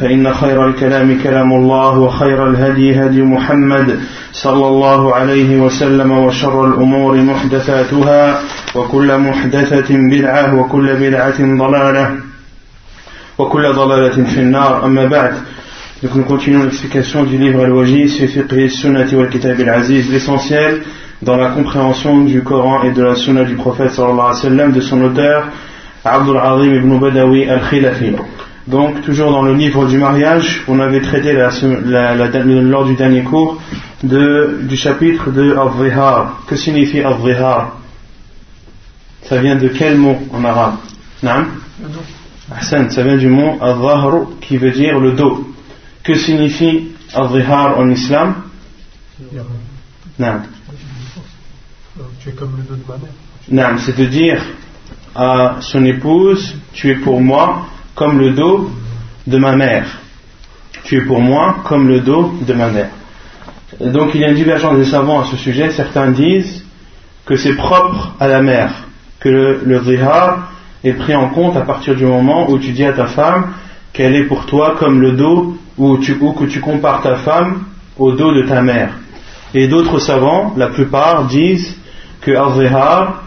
فإن خير الكلام كلام الله وخير الهدي هدي محمد صلى الله عليه وسلم وشر الأمور محدثاتها وكل محدثة بدعة وكل بدعة ضلالة وكل ضلالة في النار أما بعد Donc nous continuons l'explication du livre Al-Wajiz, Fiqh Sunnati wal Kitab al-Aziz, l'essentiel dans la compréhension du Coran et de la Sunna du prophète sallallahu alayhi wa sallam de son auteur Abdul Azim ibn Badawi al-Khilafi. Donc, toujours dans le livre du mariage, on avait traité la, la, la, lors du dernier cours de, du chapitre de Al-Zihar. Que signifie Al-Zihar Ça vient de quel mot en arabe? Naam? Hassan, ça vient du mot Al-Zahru qui veut dire le dos. Que signifie Al-Zihar en islam? Naam. Tu es comme le dos de ma mère. Naam, c'est de dire à son épouse, tu es pour moi comme le dos de ma mère. Tu es pour moi comme le dos de ma mère. Donc il y a une divergence des savants à ce sujet. Certains disent que c'est propre à la mère, que le, le zihar est pris en compte à partir du moment où tu dis à ta femme qu'elle est pour toi comme le dos, ou, que tu compares ta femme au dos de ta mère. Et d'autres savants, la plupart, disent que al-zihar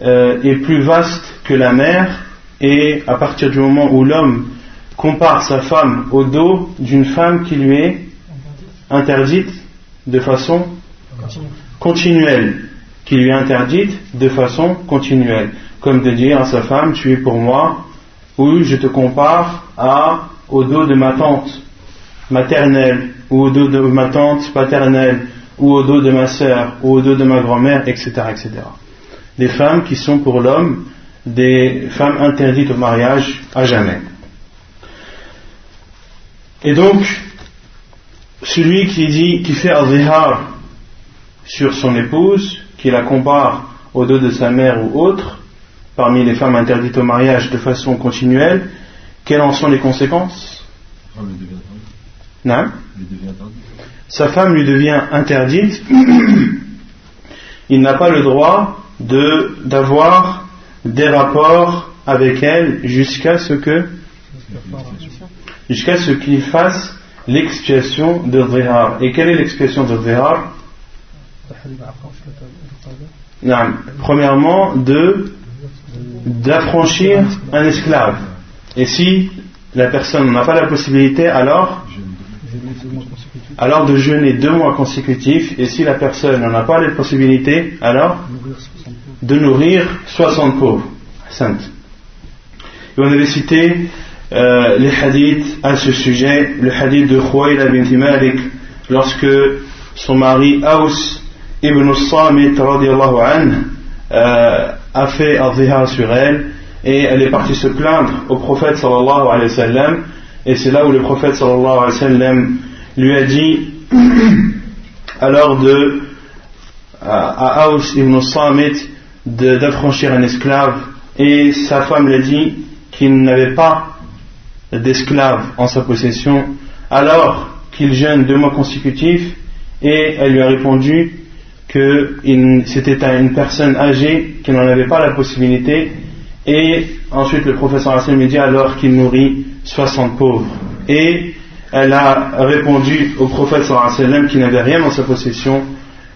euh, est plus vaste que la mère et à partir du moment où l'homme compare sa femme au dos d'une femme qui lui est interdite de façon continuelle, qui lui est interdite de façon continuelle, comme de dire à sa femme tu es pour moi, ou je te compare à, au dos de ma tante maternelle, ou au dos de ma tante paternelle, ou au dos de ma sœur, ou au dos de ma grand-mère, etc., etc. Des femmes qui sont pour l'homme des femmes interdites au mariage à jamais. Et donc, celui qui dit, qui fait al sur son épouse, qui la compare au dos de sa mère ou autre, parmi les femmes interdites au mariage de façon continuelle, quelles en sont les conséquences? Non. Sa femme lui devient interdite, il n'a pas le droit de d'avoir des rapports avec elle jusqu'à ce que jusqu'à ce qu'il fasse l'expiation de Zihar. Et quelle est l'expiation de Zihar? Premièrement, de d'affranchir un esclave. Et si la personne n'a pas la possibilité, alors alors de jeûner deux mois consécutifs. Et si la personne n'en a pas la possibilité, alors de nourrir 60 pauvres. Et on avait cité euh, les hadiths à ce sujet, le hadith de Khouayla bint Malik, lorsque son mari Aus ibn Samit euh, a fait al sur elle, et elle est partie se plaindre au prophète sallallahu alayhi wa sallam, et c'est là où le prophète sallallahu alayhi wa sallam lui a dit, alors de, à, Aus ibn Samit, d'affranchir un esclave. Et sa femme lui dit qu'il n'avait pas d'esclave en sa possession alors qu'il jeûne deux mois consécutifs et elle lui a répondu que c'était une personne âgée qui n'en avait pas la possibilité. Et ensuite le professeur lui dit alors qu'il nourrit 60 pauvres. Et elle a répondu au prophète sallam qu'il n'avait rien en sa possession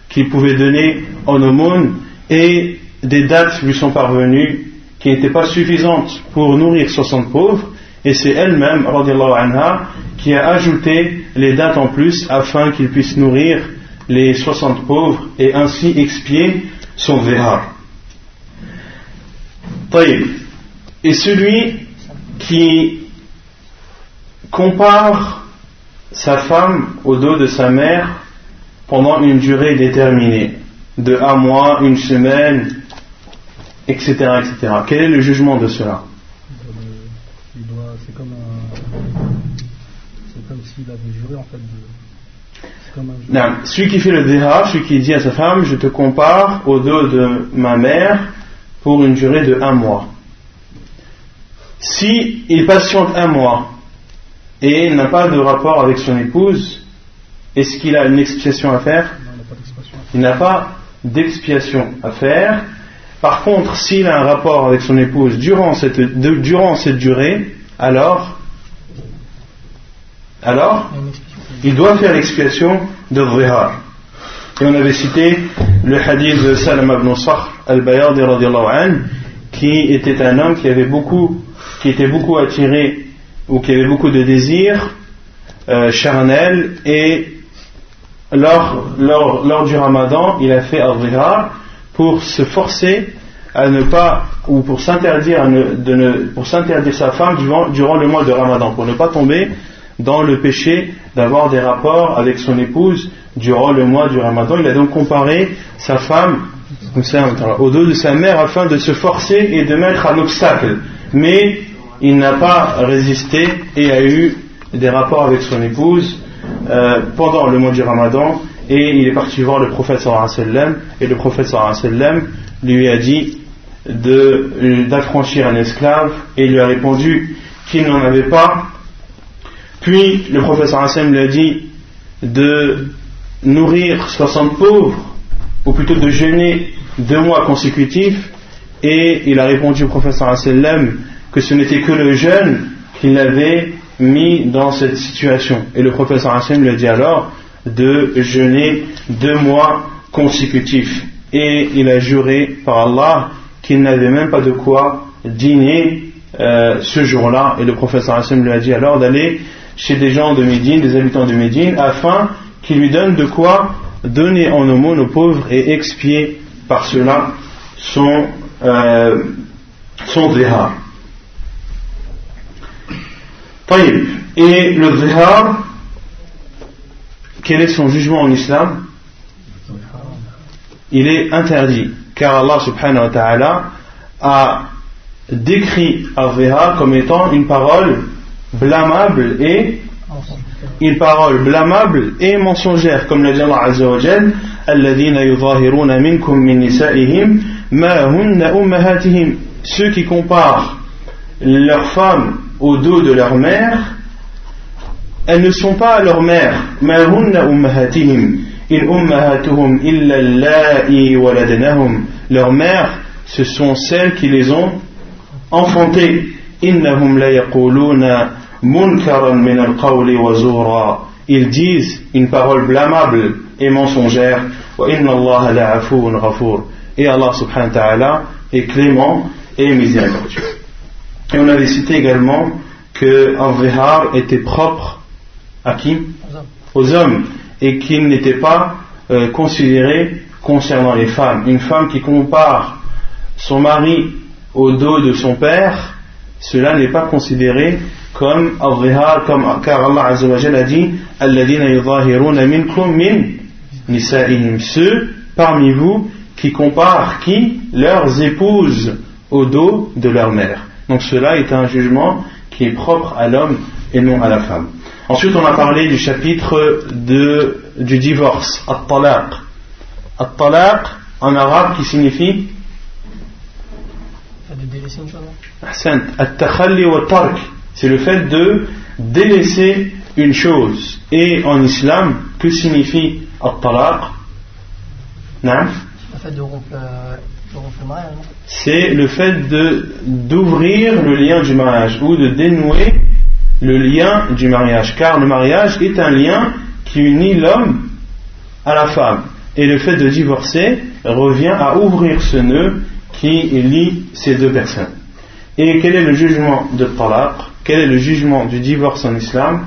qu'il pouvait donner en aumône et des dates lui sont parvenues qui n'étaient pas suffisantes pour nourrir 60 pauvres, et c'est elle-même, anha, qui a ajouté les dates en plus afin qu'il puisse nourrir les 60 pauvres et ainsi expier son zihar. Et celui qui compare sa femme au dos de sa mère pendant une durée déterminée, de un mois, une semaine, etc. etc. Quel est le jugement de cela? C'est comme, comme s'il avait juré en fait de. Non, celui qui fait le déha, celui qui dit à sa femme, je te compare au dos de ma mère pour une durée de un mois. Si il patiente un mois et n'a pas de rapport avec son épouse, est-ce qu'il a une expiation à faire Il n'a pas d'expiation à faire. Par contre, s'il a un rapport avec son épouse durant cette, durant cette durée, alors, alors, il doit faire l'expiation de Vrihar. Et on avait cité le hadith de Salam ibn Sakhr al-Bayadi qui était un homme qui avait beaucoup, qui était beaucoup attiré ou qui avait beaucoup de désirs euh, charnels et lors, lors, lors, du ramadan il a fait al pour se forcer à ne pas ou pour s'interdire pour s'interdire sa femme durant, durant le mois de ramadan pour ne pas tomber dans le péché d'avoir des rapports avec son épouse durant le mois du ramadan il a donc comparé sa femme au dos de sa mère afin de se forcer et de mettre un obstacle. Mais il n'a pas résisté et a eu des rapports avec son épouse euh, pendant le mois du Ramadan et il est parti voir le prophète sallam et le prophète sallam lui a dit d'affranchir un esclave et il lui a répondu qu'il n'en avait pas. Puis le prophète sallam lui a dit de nourrir 60 pauvres ou plutôt de jeûner deux mois consécutifs, et il a répondu au professeur sallam que ce n'était que le jeûne qui l'avait mis dans cette situation. Et le professeur sallam lui a dit alors de jeûner deux mois consécutifs. Et il a juré par Allah qu'il n'avait même pas de quoi dîner euh, ce jour-là. Et le professeur sallam lui a dit alors d'aller chez des gens de Médine, des habitants de Médine, afin qu'il lui donne de quoi donner en aumône aux pauvres et expier par cela son, euh, son zihar. Et le zihar, quel est son jugement en islam? Il est interdit, car Allah subhanahu wa ta'ala a décrit al-zihar comme étant une parole blâmable et une parole blâmable et mensongère, comme le dit Allah Azza wa Jal, ceux qui comparent leurs femmes au dos de leur mère, elles ne sont pas leur mère. Leurs mères, ce sont celles qui les ont enfantées. Ils disent une parole blâmable et mensongère. Et Allah subhanahu wa ta'ala est clément et miséricordieux. Et on avait cité également que un était propre à qui Aux hommes. Et qu'il n'était pas euh, considéré concernant les femmes. Une femme qui compare son mari au dos de son père, cela n'est pas considéré comme comme, car Allah Azza wa a dit minkum min nisa'ihim ceux parmi vous qui comparent qui leurs épouses au dos de leur mère donc cela est un jugement qui est propre à l'homme et non à la femme ensuite on a parlé du chapitre de, du divorce at-talaq. At-talaq en arabe qui signifie at-takhalli wa tark. C'est le fait de délaisser une chose. Et en islam, que signifie al-talaq C'est le fait d'ouvrir le lien du mariage ou de dénouer le lien du mariage. Car le mariage est un lien qui unit l'homme à la femme. Et le fait de divorcer revient à ouvrir ce nœud qui lie ces deux personnes. Et quel est le jugement de talaq? Quel est le jugement du divorce en islam?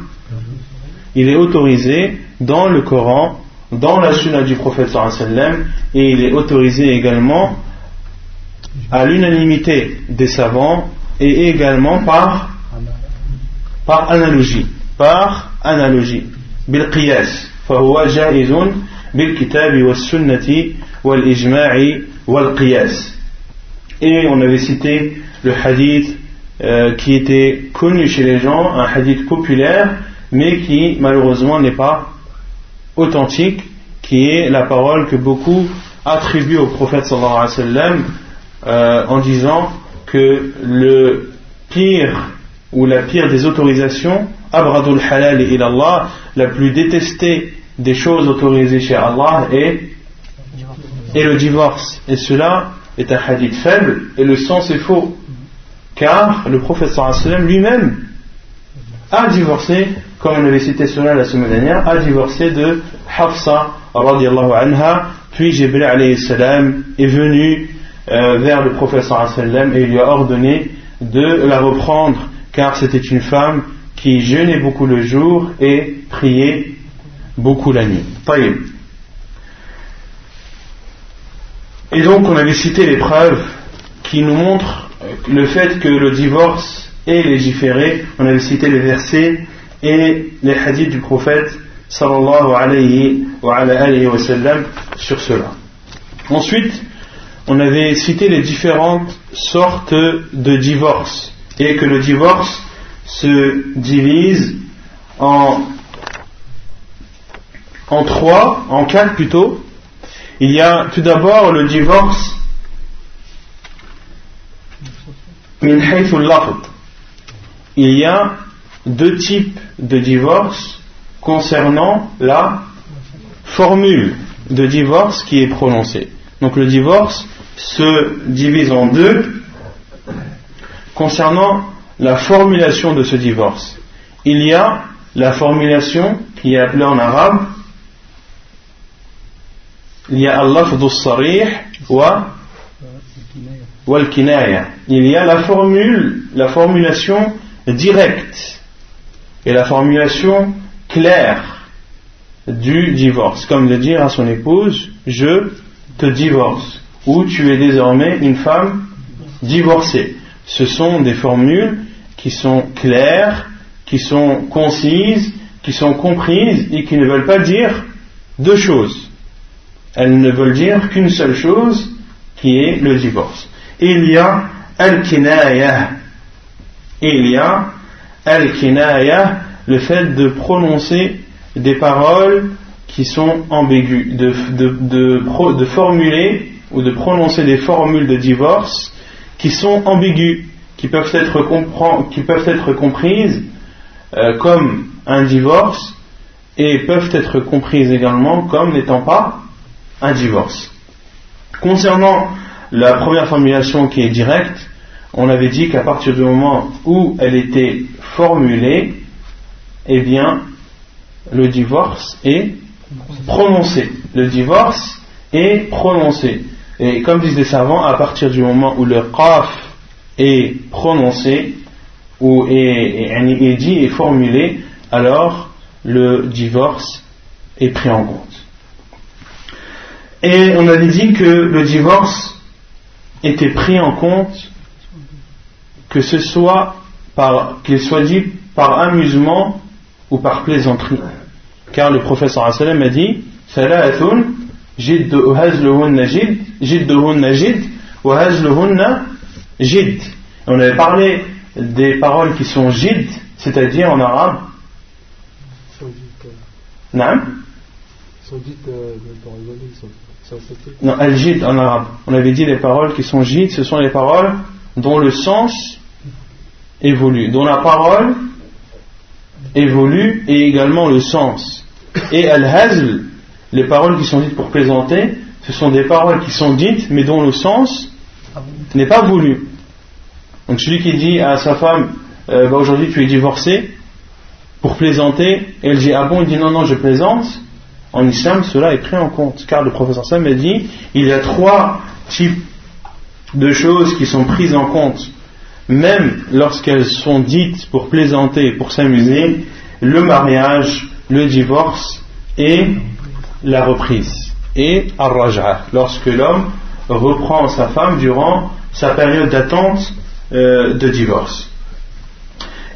Il est autorisé dans le Coran dans la sunna du prophète sallam et il est autorisé également à l'unanimité des savants et également par, par analogie par analogie بالقياس فهو جائز بالكتاب والسنة والإجماع والقياس et on avait cité le hadith euh, qui était connu chez les gens, un hadith populaire, mais qui malheureusement n'est pas authentique, qui est la parole que beaucoup attribuent au prophète sallallahu alayhi wa sallam euh, en disant que le pire ou la pire des autorisations, abradul halal et Allah, la plus détestée des choses autorisées chez Allah est, est le divorce. Et cela est un hadith faible et le sens est faux. Car le prophète lui-même a divorcé, comme on avait cité cela la semaine dernière, a divorcé de Hafsa anha, puis Jibril alayhi salam est venu euh, vers le prophète et lui a ordonné de la reprendre car c'était une femme qui jeûnait beaucoup le jour et priait beaucoup la nuit. Et donc on avait cité les preuves qui nous montrent le fait que le divorce est légiféré. On avait cité les versets et les hadiths du prophète sallallahu alayhi wa, sur cela. Ensuite, on avait cité les différentes sortes de divorce et que le divorce se divise en, en trois, en quatre plutôt. Il y a tout d'abord le divorce il y a deux types de divorce concernant la formule de divorce qui est prononcée. Donc le divorce se divise en deux concernant la formulation de ce divorce. Il y a la formulation qui est appelée en arabe il y a Allah sarih wa il y a la formule, la formulation directe et la formulation claire du divorce, comme de dire à son épouse je te divorce ou tu es désormais une femme divorcée. Ce sont des formules qui sont claires, qui sont concises, qui sont comprises et qui ne veulent pas dire deux choses. Elles ne veulent dire qu'une seule chose qui est le divorce il y a al-kinaya. Il y a al-kinaya, le fait de prononcer des paroles qui sont ambiguës, de, formuler ou de prononcer des formules de divorce qui sont ambiguës, qui peuvent être, qui peuvent être comprises euh, comme un divorce et peuvent être comprises également comme n'étant pas un divorce. Concernant la première formulation qui est directe, on avait dit qu'à partir du moment où elle était formulée, eh bien, le divorce est prononcé. Le divorce est prononcé. Et comme disent les savants, à partir du moment où le qaf est prononcé, ou est, est dit, est formulé, alors le divorce est pris en compte. Et on avait dit que le divorce était pris en compte que ce soit qu'il soit dit par amusement ou par plaisanterie. Car le professeur a dit On avait parlé des paroles qui sont jid, c'est-à-dire en arabe. Non non, al-jid en arabe. On avait dit les paroles qui sont jid, ce sont les paroles dont le sens évolue, dont la parole évolue et également le sens. Et al-hazl, les paroles qui sont dites pour plaisanter, ce sont des paroles qui sont dites mais dont le sens n'est pas voulu. Donc celui qui dit à sa femme, euh, bah, aujourd'hui tu es divorcé, pour plaisanter, et elle dit ah bon, il dit non non je plaisante, en islam, cela est pris en compte, car le professeur Sam a dit il y a trois types de choses qui sont prises en compte, même lorsqu'elles sont dites pour plaisanter, pour s'amuser le mariage, le divorce et la reprise. Et ar lorsque l'homme reprend sa femme durant sa période d'attente euh, de divorce.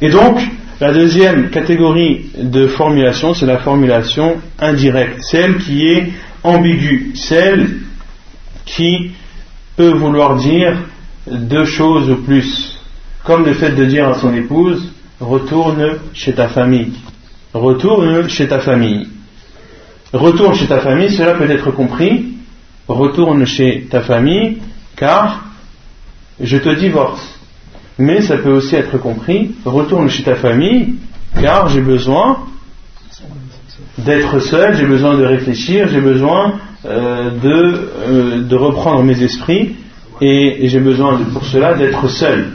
Et donc, la deuxième catégorie de formulation, c'est la formulation indirecte, celle qui est ambiguë, celle qui peut vouloir dire deux choses ou plus, comme le fait de dire à son épouse, retourne chez ta famille, retourne chez ta famille. Retourne chez ta famille, cela peut être compris, retourne chez ta famille, car je te divorce. Mais ça peut aussi être compris, retourne chez ta famille, car j'ai besoin d'être seul, j'ai besoin de réfléchir, j'ai besoin euh, de, euh, de, reprendre mes esprits, et, j'ai besoin pour cela d'être seul.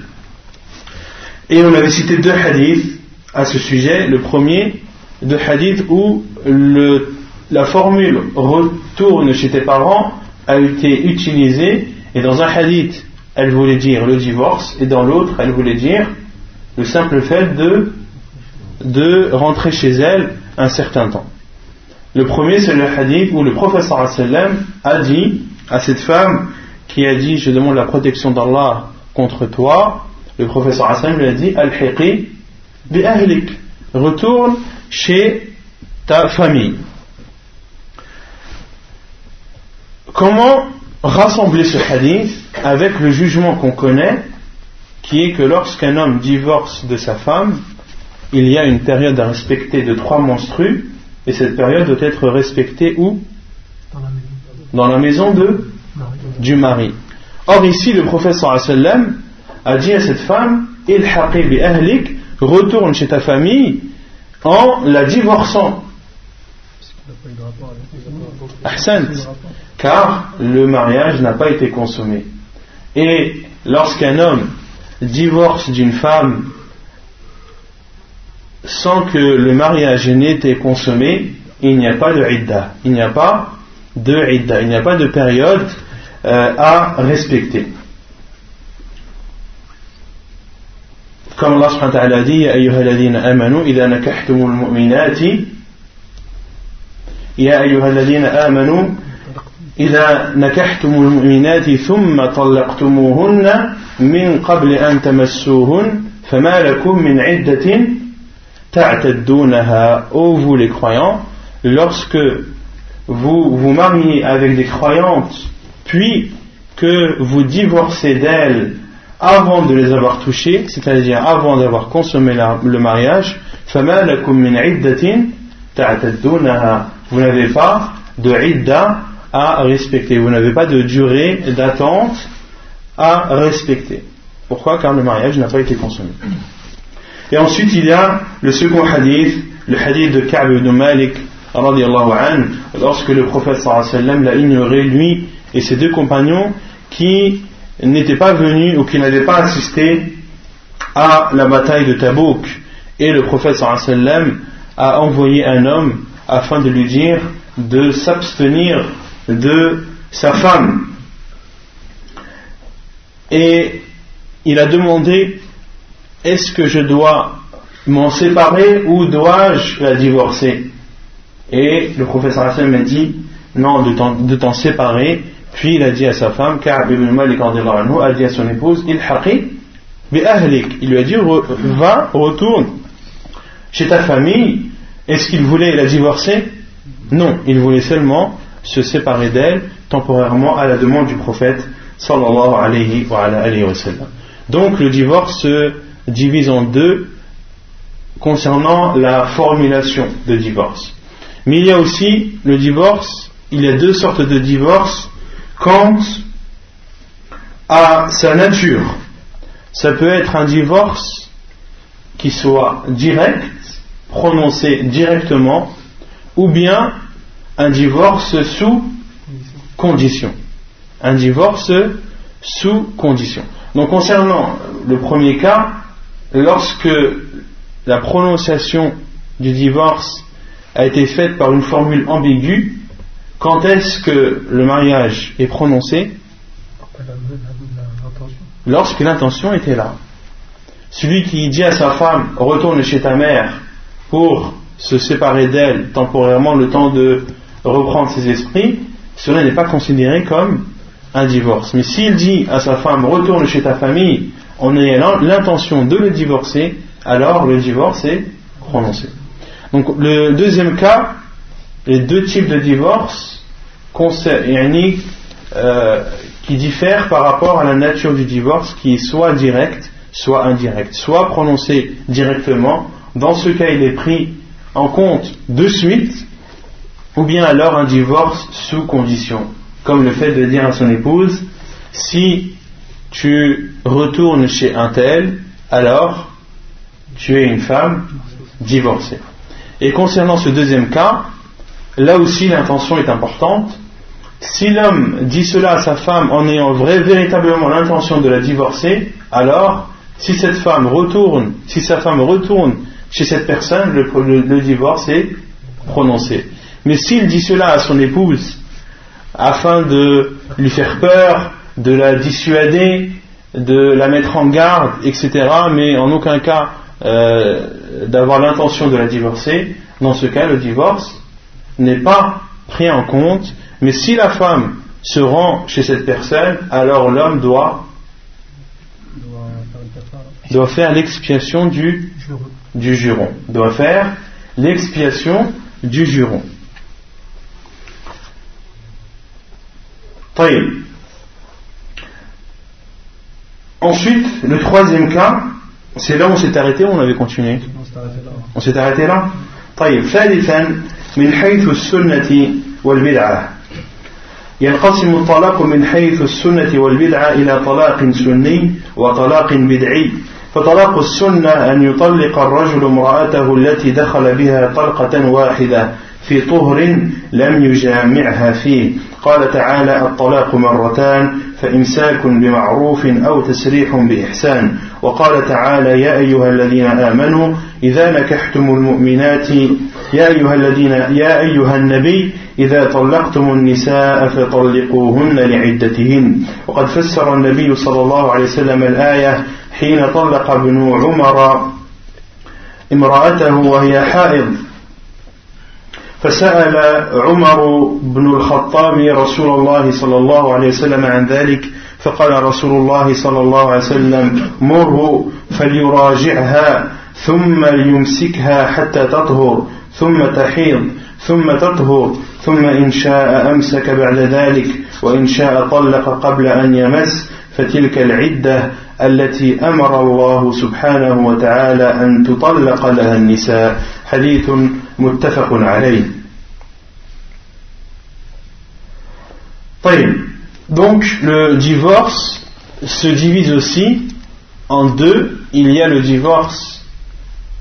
Et on avait cité deux hadiths à ce sujet. Le premier, deux hadiths où le, la formule retourne chez tes parents a été utilisée, et dans un hadith elle voulait dire le divorce, et dans l'autre, elle voulait dire le simple fait de, rentrer chez elle un certain temps. Le premier, c'est le hadith où le professeur a dit à cette femme qui a dit Je demande la protection d'Allah contre toi, le professeur lui a dit Al-Hiqi bi retourne chez ta famille. Comment rassembler ce hadith avec le jugement qu'on connaît, qui est que lorsqu'un homme divorce de sa femme, il y a une période à respecter de trois menstrues, et cette période doit être respectée où? Dans la maison de du mari. Or ici, le professeur a dit à cette femme, Il ahlik, retourne chez ta famille en la divorçant. Car le mariage n'a pas été consommé. Et lorsqu'un homme divorce d'une femme sans que le mariage n'ait été consommé, il n'y a pas de idda. Il n'y a pas de idda. Il n'y a pas de période euh, à respecter. Comme Allah subhanahu wa ta'ala dit, Ya ayyuha alladhina amanu, idha nakahtumul mu'minati, Ya ayyuha alladhina amanu, إذا نكحتم المؤمنات ثم طلقتموهن من قبل أن تمسوهن فما لكم من عدة تعتدونها Ô vous les croyants, lorsque vous vous mariez avec des croyantes, puis que vous divorcez d'elles avant de les avoir touchées, c'est-à-dire avant d'avoir consommé la, le mariage, فما لكم من عدة تعتدونها Vous n'avez pas de idda à respecter. Vous n'avez pas de durée d'attente à respecter. Pourquoi? Car le mariage n'a pas été consommé. Et ensuite, il y a le second hadith, le hadith de Ka'b ibn Malik, lorsque le prophète sallam l'a ignoré, lui et ses deux compagnons, qui n'étaient pas venus ou qui n'avaient pas assisté à la bataille de Tabouk. Et le prophète sallam a envoyé un homme afin de lui dire de s'abstenir de sa femme. Et il a demandé est-ce que je dois m'en séparer ou dois-je la divorcer? Et le professeur Hassan m'a dit non, de t'en séparer. Puis il a dit à sa femme, car ibn Malik a dit à son épouse il il lui a dit va, retourne chez ta famille. Est-ce qu'il voulait la divorcer? Non, il voulait seulement se séparer d'elle temporairement à la demande du prophète alayhi wa. Donc le divorce se divise en deux concernant la formulation de divorce. Mais il y a aussi le divorce, il y a deux sortes de divorce quant à sa nature. Ça peut être un divorce qui soit direct, prononcé directement, ou bien un divorce sous condition. Un divorce sous condition. Donc concernant le premier cas, lorsque la prononciation du divorce a été faite par une formule ambiguë, quand est-ce que le mariage est prononcé? Lorsque l'intention était là. Celui qui dit à sa femme retourne chez ta mère pour se séparer d'elle temporairement le temps de reprendre ses esprits, cela n'est pas considéré comme un divorce. Mais s'il dit à sa femme retourne chez ta famille en ayant l'intention de le divorcer, alors le divorce est prononcé. Donc le deuxième cas, les deux types de divorce euh, qui diffèrent par rapport à la nature du divorce qui est soit direct, soit indirect, soit prononcé directement, dans ce cas il est pris en compte de suite, ou bien alors un divorce sous condition, comme le fait de dire à son épouse, si tu retournes chez un tel, alors tu es une femme divorcée. Et concernant ce deuxième cas, là aussi l'intention est importante. Si l'homme dit cela à sa femme en ayant véritablement l'intention de la divorcer, alors si cette femme retourne, si sa femme retourne chez cette personne, le, divorce est prononcé. Mais s'il dit cela à son épouse afin de lui faire peur, de la dissuader, de la mettre en garde, etc., mais en aucun cas euh, d'avoir l'intention de la divorcer, dans ce cas, le divorce n'est pas pris en compte, mais si la femme se rend chez cette personne, alors l'homme doit, doit faire l'expiation du, du juron. Doit faire l'expiation du juron. Ensuite, le troisième cas, c'est là où on s'est arrêté ou on avait continué On s'est arrêté là طيب ثالثا من حيث السنة والبدعة ينقسم الطلاق من حيث السنة والبدعة إلى طلاق سني وطلاق بدعي فطلاق السنة أن يطلق الرجل امرأته التي دخل بها طلقة واحدة في طهر لم يجامعها فيه. قال تعالى الطلاق مرتان فإمساك بمعروف أو تسريح بإحسان. وقال تعالى يا أيها الذين آمنوا إذا نكحتم المؤمنات يا أيها الذين يا أيها النبي إذا طلقتم النساء فطلقوهن لعدتهن. وقد فسر النبي صلى الله عليه وسلم الآية حين طلق ابن عمر امرأته وهي حائض فسأل عمر بن الخطاب رسول الله صلى الله عليه وسلم عن ذلك فقال رسول الله صلى الله عليه وسلم مره فليراجعها ثم ليمسكها حتى تطهر ثم تحيض ثم تطهر ثم إن شاء أمسك بعد ذلك وإن شاء طلق قبل أن يمس فتلك العدة التي أمر الله سبحانه وتعالى أن تطلق لها النساء حديث متفق عليه طيب donc le divorce se divise aussi en deux il y a le divorce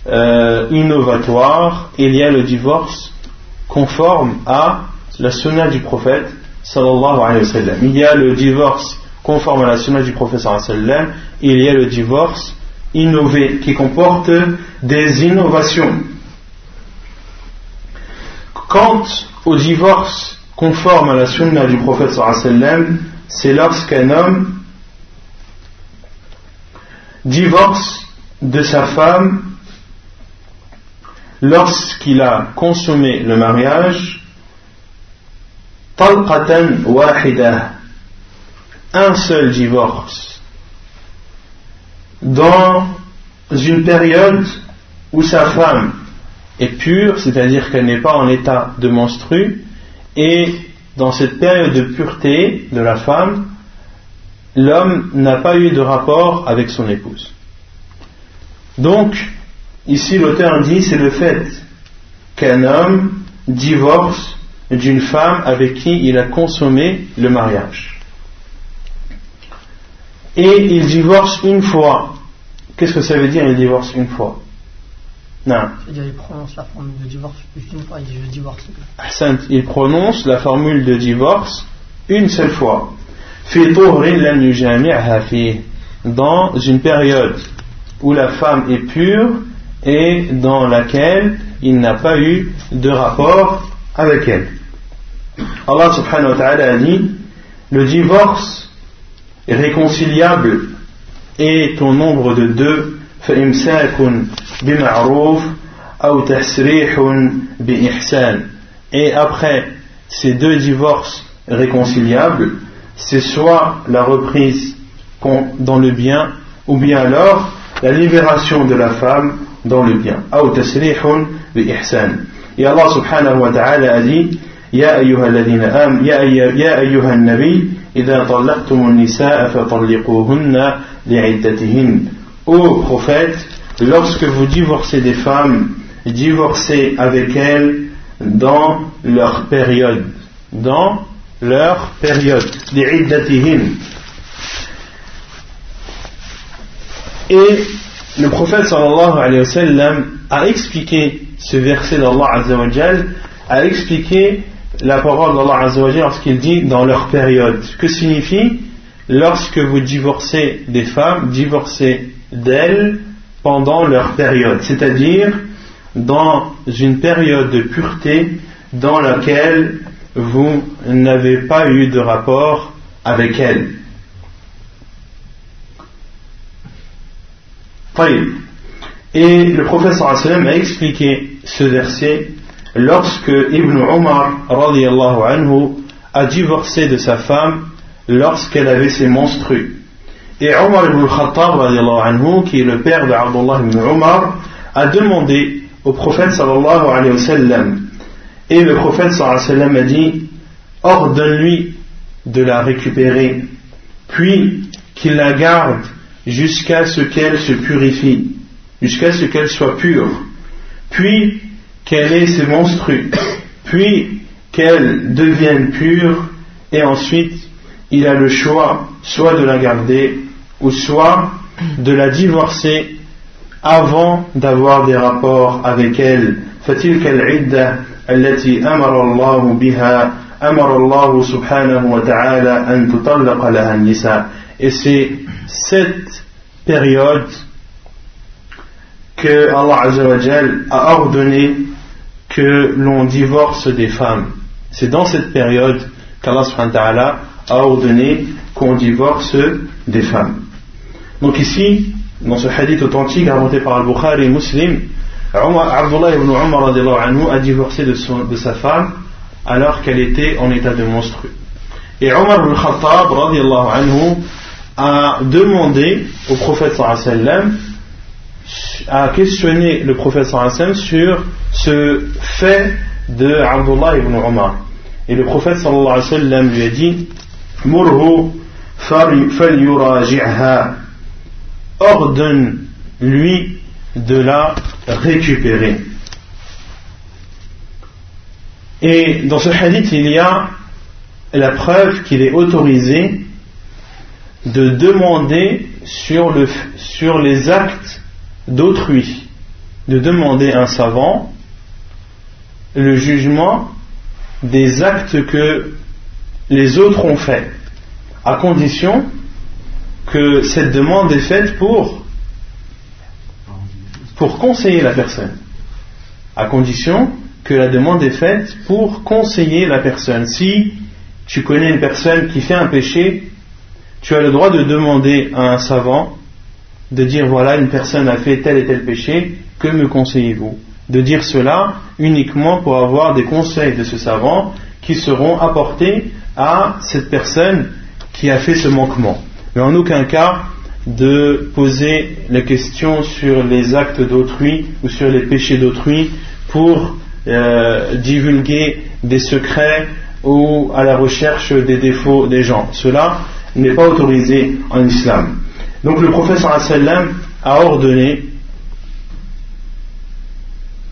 euh, innovatoire il y a le divorce conforme à la sunna du prophète sallallahu alayhi wa sallam il y a le divorce conforme à la sunna du wa sallam il y a le divorce innové qui comporte des innovations. Quant au divorce conforme à la sunna du prophète sallam, c'est lorsqu'un homme divorce de sa femme lorsqu'il a consommé le mariage un seul divorce dans une période où sa femme est pure, c'est-à-dire qu'elle n'est pas en état de menstru, et dans cette période de pureté de la femme, l'homme n'a pas eu de rapport avec son épouse. Donc, ici l'auteur dit c'est le fait qu'un homme divorce d'une femme avec qui il a consommé le mariage. Et il divorce une fois. Qu'est-ce que ça veut dire il divorce une fois? Non. C'est-à-dire, il prononce la formule de divorce une fois, il dit je divorce. Il prononce la formule de divorce une seule fois. Dans une période où la femme est pure et dans laquelle il n'a pas eu de rapport avec elle. Allah subhanahu wa ta'ala a dit le divorce réconciliable est au nombre de deux et après ces deux divorces réconciliables, c'est soit la reprise dans le bien, ou bien alors la libération de la femme dans le bien. Et Allah subhanahu wa ta'ala a dit يا أيها الذين آم يا, يا أيها النبي إذا طلقتم النساء فطلقوهن لعدتهن Ô prophète, lorsque vous divorcez des femmes, divorcez avec elles dans leur période. Dans leur période. لعدتهن Et le prophète sallallahu alayhi wa sallam a expliqué ce verset d'Allah azza wa a expliqué la parole d'Allah azza wa lorsqu'il dit dans leur période. Que signifie lorsque vous divorcez des femmes, divorcez d'elles pendant leur période, c'est-à-dire dans une période de pureté dans laquelle vous n'avez pas eu de rapport avec elles. Et le professeur a expliqué ce verset lorsque Ibn Omar anhu, a divorcé de sa femme lorsqu'elle avait ses menstrues. Et Omar ibn Khattab anhu, qui est le père d'Abdullah ibn Omar, a demandé au prophète sallallahu alayhi wa sallam, et le prophète sallallahu alayhi wa sallam a dit, ordonne-lui de la récupérer, puis qu'il la garde jusqu'à ce qu'elle se purifie, jusqu'à ce qu'elle soit pure, puis qu'elle ait ses menstrues, puis qu'elle devienne pure, et ensuite il a le choix soit de la garder, ou soit de la divorcer avant d'avoir des rapports avec elle. فتلك العدة التي أمر الله بها أمر الله سبحانه وتعالى أن تطلق لها النساء et c'est cette période que Allah a ordonné que l'on divorce des femmes. C'est dans cette période qu'Allah a ordonné qu'on divorce des femmes. Donc ici, dans ce hadith authentique raconté par Al-Bukhari et Muslim, Abdullah ibn Umar a divorcé de, sa femme alors qu'elle était en état de monstru. Et Omar ibn Khattab a demandé au prophète sallam a questionné le prophète sallam sur ce fait de Abdullah ibn Omar. Et le prophète sallam lui a dit ordonne-lui de la récupérer. Et dans ce hadith, il y a la preuve qu'il est autorisé de demander sur les actes d'autrui, de demander à un savant le jugement des actes que les autres ont faits, à condition que cette demande est faite pour, conseiller la personne, à condition que la demande est faite pour conseiller la personne. Si tu connais une personne qui fait un péché tu as le droit de demander à un savant de dire voilà, une personne a fait tel et tel péché, que me conseillez-vous De dire cela uniquement pour avoir des conseils de ce savant qui seront apportés à cette personne qui a fait ce manquement. Mais en aucun cas de poser la question sur les actes d'autrui ou sur les péchés d'autrui pour euh, divulguer des secrets ou à la recherche des défauts des gens. Cela n'est pas autorisé en islam. Donc le professeur sallam a ordonné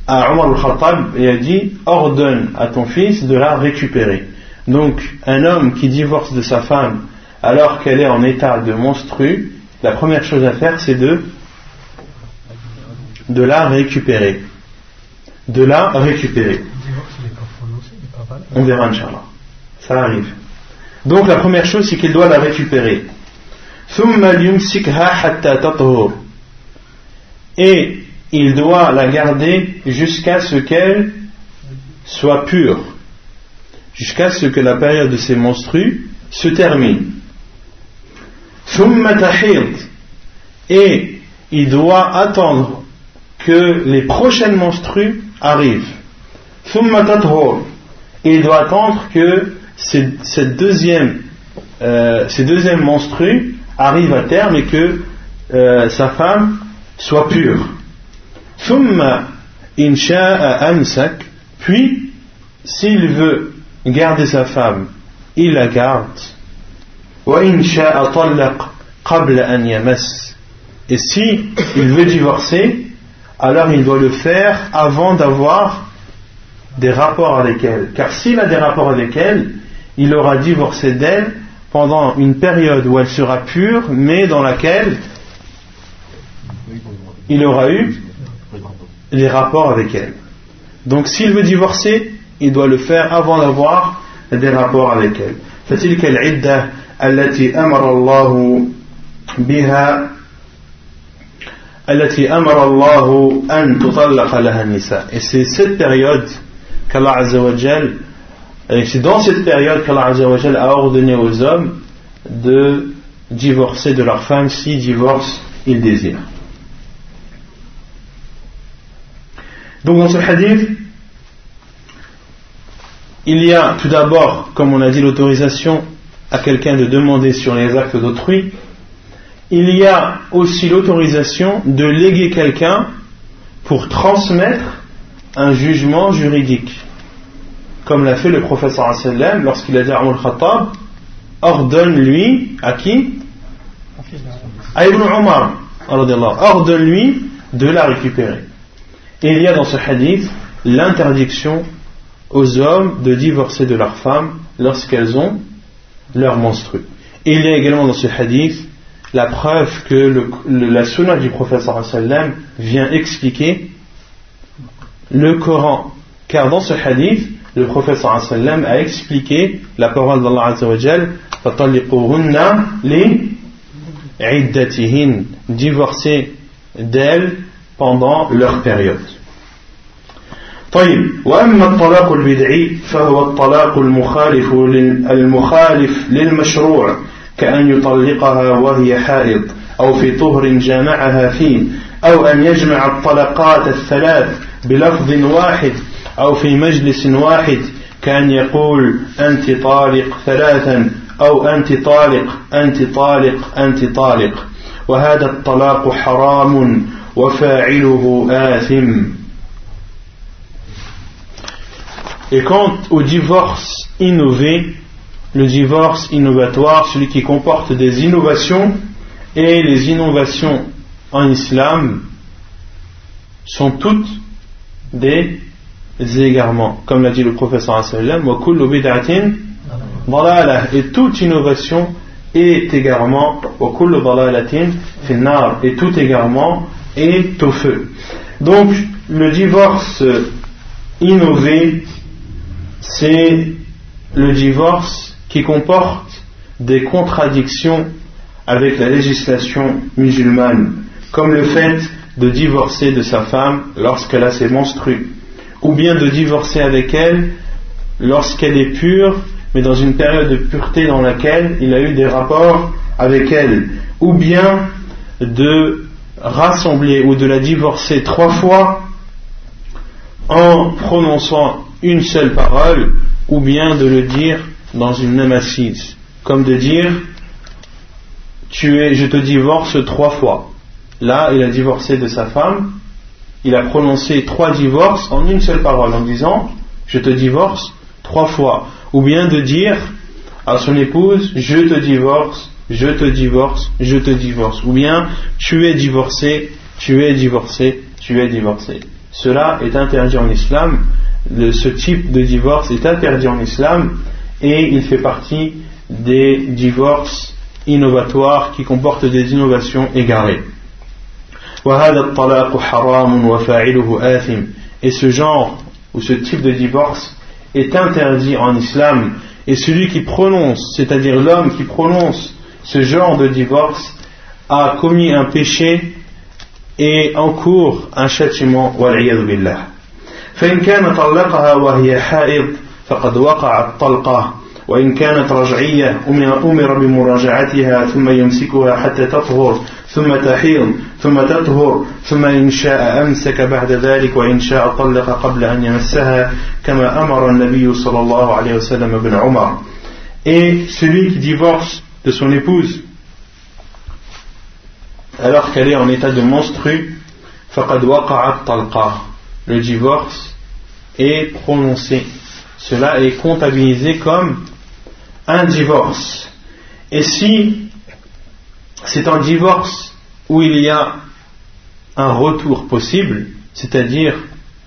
à Omar al-Khattab et a dit ordonne à ton fils de la récupérer. Donc un homme qui divorce de sa femme alors qu'elle est en état de monstru, la première chose à faire c'est de de la récupérer. De la récupérer. On verra, Inch'Allah. Ça arrive. Donc la première chose, c'est qu'il doit la récupérer. Et il doit la garder jusqu'à ce qu'elle soit pure, jusqu'à ce que la période de ses menstrues se termine. Et il doit attendre que les prochaines menstrues arrivent. et il doit attendre que cette deuxième, euh, ces deuxièmes menstrues arrivent à terme et que euh, sa femme soit pure. Puis, s'il veut garder sa femme, il la garde. Et si il veut divorcer, alors il doit le faire avant d'avoir des rapports avec elle. Car s'il a des rapports avec elle, il aura divorcé d'elle pendant une période où elle sera pure, mais dans laquelle il aura eu des rapports avec elle. Donc s'il veut divorcer, il doit le faire avant d'avoir des rapports avec elle. فتلك العدة التي أمر الله بها التي أمر الله أن تطلق لها النساء. Et c'est cette période qu'Allah c'est dans cette période qu'Allah a ordonné aux hommes de divorcer de leur femme si divorce ils désirent. Donc dans ce hadith, il y a tout d'abord, comme on a dit, l'autorisation à quelqu'un de demander sur les actes d'autrui. Il y a aussi l'autorisation de léguer quelqu'un pour transmettre un jugement juridique. Comme l'a fait le professeur lorsqu'il a dit à Umar Khattab ordonne-lui à qui? À Ibn Umar, ordonne-lui de la récupérer. Il y a dans ce hadith l'interdiction aux hommes de divorcer de leurs femmes lorsqu'elles ont leur menstru. Il y a également dans ce hadith la preuve que la sunna du professeur sallam vient expliquer le Coran. Car dans ce hadith, le professeur sallam a expliqué la parole d'Allah Azzawajal li divorcer d'elles pendant leur période. طيب وأما الطلاق البدعي فهو الطلاق المخالف المخالف للمشروع كأن يطلقها وهي حائض أو في طهر جامعها فيه أو أن يجمع الطلقات الثلاث بلفظ واحد أو في مجلس واحد كأن يقول أنت طالق ثلاثا أو أنت طالق أنت طالق أنت طالق وهذا الطلاق حرام وفاعله آثم Et quant au divorce innové, le divorce innovatoire, celui qui comporte des innovations, et les innovations en islam sont toutes des comme l'a dit le professeur et toute innovation est égarement, et tout égarement est au feu. Donc, le divorce innové, c'est le divorce qui comporte des contradictions avec la législation musulmane, comme le fait de divorcer de sa femme lorsqu'elle a ses menstrues, ou bien de divorcer avec elle lorsqu'elle est pure, mais dans une période de pureté dans laquelle il a eu des rapports avec elle, ou bien de rassembler ou de la divorcer trois fois en prononçant une seule parole, ou bien de le dire dans une même assise, comme de dire tu es, je te divorce trois fois. Là, il a divorcé de sa femme, il a prononcé trois divorces en une seule parole, en disant je te divorce trois fois. Ou bien de dire à son épouse je te divorce, je te divorce, je te divorce. Ou bien tu es divorcé, tu es divorcé, tu es divorcé. Cela est interdit en islam ce type de divorce est interdit en islam et il fait partie des divorces innovatoires qui comportent des innovations égarées. Et ce genre ou ce type de divorce est interdit en islam et celui qui prononce, c'est-à-dire l'homme qui prononce ce genre de divorce, a commis un péché et encourt un châtiment. billah. فإن كان طلقها وهي حائض فقد وقع الطلقة وإن كانت رجعية أمر بمراجعتها ثم يمسكها حتى تطهر ثم تحيض ثم تطهر ثم إن شاء أمسك بعد ذلك وإن شاء طلق قبل أن يمسها كما أمر النبي صلى الله عليه وسلم بن عمر Et celui qui divorce de son épouse alors qu'elle est en état de monstru, فقد وقعت طلقة. Le divorce est prononcé. Cela est comptabilisé comme un divorce. Et si c'est un divorce où il y a un retour possible, c'est-à-dire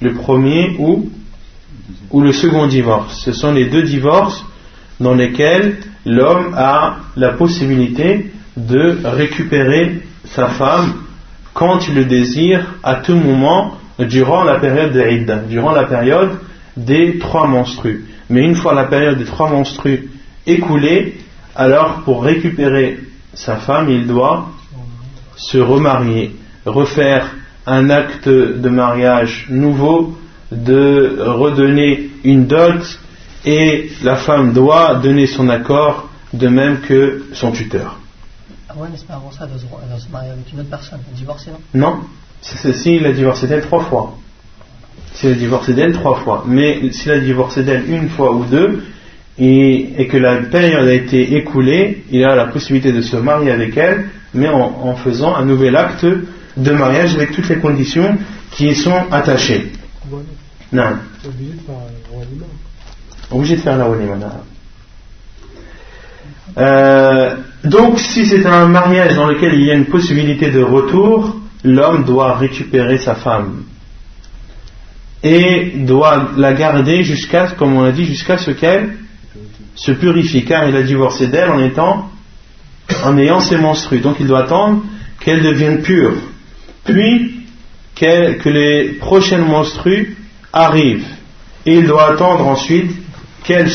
le premier ou, le second divorce. Ce sont les deux divorces dans lesquels l'homme a la possibilité de récupérer sa femme quand il le désire à tout moment durant la période de durant la période des trois menstrues. Mais une fois la période des trois menstrues écoulée, alors pour récupérer sa femme, il doit se remarier, refaire un acte de mariage nouveau, de redonner une dot, et la femme doit donner son accord de même que son tuteur. Ah ouais, mais c'est pas avant ça, de se, marier avec une autre personne, divorcer, non? Non, s'il a divorcé d'elle trois fois. S'il a divorcé d'elle trois fois. Mais s'il a divorcé d'elle une fois ou deux, et, que la période a été écoulée, il a la possibilité de se marier avec elle, mais en, faisant un nouvel acte de mariage avec toutes les conditions qui y sont attachées. Non. Obligé de faire la walima. Euh, donc, si c'est un mariage dans lequel il y a une possibilité de retour, l'homme doit récupérer sa femme et doit la garder jusqu'à, comme on l'a dit, jusqu'à ce qu'elle se purifie, car il a divorcé d'elle en étant, en ayant ses menstrues. Donc il doit attendre qu'elle devienne pure, puis que les prochaines menstrues arrivent, et il doit attendre ensuite qu'elle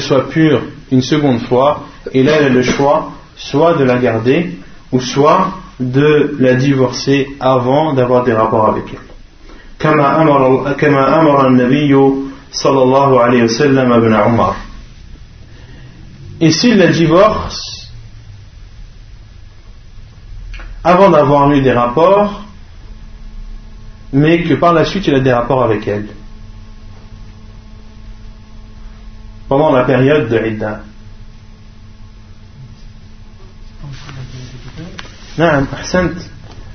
soit pure une seconde fois, et là elle a le choix soit de la garder, ou soit de la divorcer avant d'avoir des rapports avec elle. كما أمر كما أمر النبي صلى الله عليه وسلم ابن عمر et s'il la divorce avant d'avoir eu des rapports, mais que par la suite il a des rapports avec elle, pendant la période de Idda.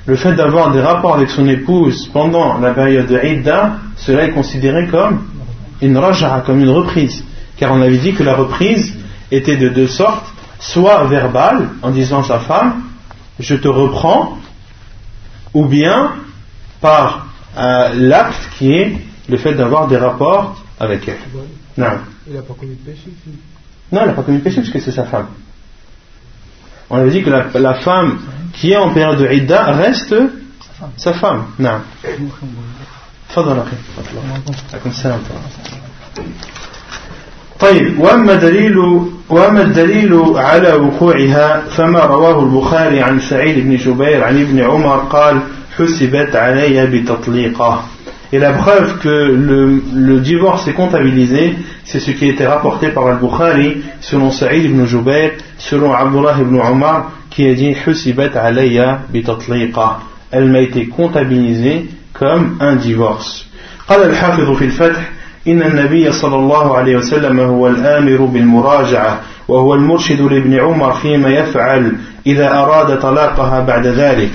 Le fait d'avoir des rapports avec son épouse pendant la période de Idda, cela est considéré comme une raja, comme une reprise. Car on avait dit que la reprise, était de deux sortes, soit verbal, en disant à sa femme, je te reprends, ou bien par euh, l'acte qui est le fait d'avoir des rapports avec elle. Non. Il n'a pas commis de péché Non, il n'a pas commis de péché parce que c'est sa femme. On avait dit que la, femme qui est en période de Idda reste sa femme. Non. طيب وأما دليل وأما الدليل على وقوعها فما رواه البخاري عن سعيد بن جبير عن ابن عمر قال حسبت علي بتطليقه Et la preuve que le, le divorce est comptabilisé, c'est ce qui a été rapporté par Al-Bukhari, selon Saïd ibn Jubayr, selon Abdullah ibn Omar, qui a dit Husibat alayya bitatliqa. Elle m'a été comptabilisée comme un divorce. قال الحافظ في الفتح إن النبي صلى الله عليه وسلم هو الآمر بالمراجعة وهو المرشد لابن عمر فيما يفعل إذا أراد طلاقها بعد ذلك.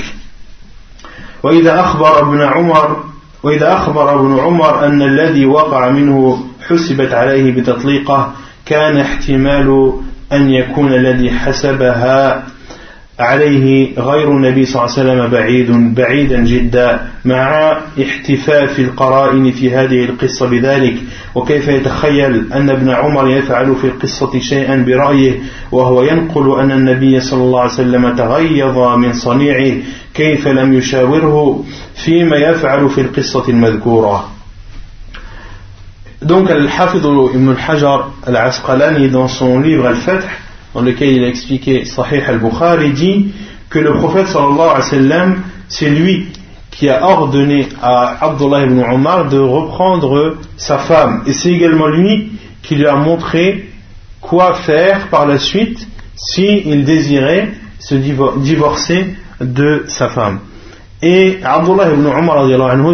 وإذا أخبر ابن عمر وإذا أخبر ابن عمر أن الذي وقع منه حسبت عليه بتطليقه كان احتمال أن يكون الذي حسبها عليه غير النبي صلى الله عليه وسلم بعيد بعيدا جدا مع احتفاف القرائن في هذه القصة بذلك. وكيف يتخيل أن ابن عمر يفعل في القصة شيئا برأيه وهو ينقل أن النبي صلى الله عليه وسلم تغيظ من صنيعه؟ كيف لم يشاوره فيما يفعل في القصة المذكورة؟ Donc Al-Hafidh Ibn al-Hajar al-Asqalani dans son livre dans lequel il a expliqué Sahih al-Bukhari, dit que le prophète sallallahu alayhi wa sallam, c'est lui qui a ordonné à Abdullah ibn Omar de reprendre sa femme. Et c'est également lui qui lui a montré quoi faire par la suite s'il désirait se divorcer de sa femme. Et Abdullah ibn Umar,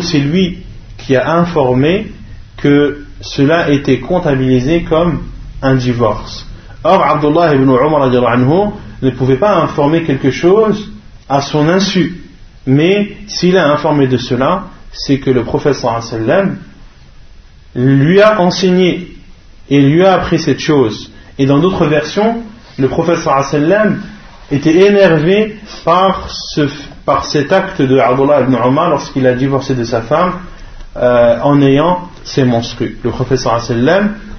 c'est lui qui a informé que cela était comptabilisé comme un divorce. Or, Abdullah ibn Umar ne pouvait pas informer quelque chose à son insu. Mais s'il a informé de cela, c'est que le prophète lui a enseigné et lui a appris cette chose. Et dans d'autres versions, le prophète était énervé par, par cet acte de Abdullah ibn Umar lorsqu'il a divorcé de sa femme euh, en ayant ses menstrues. Le prophète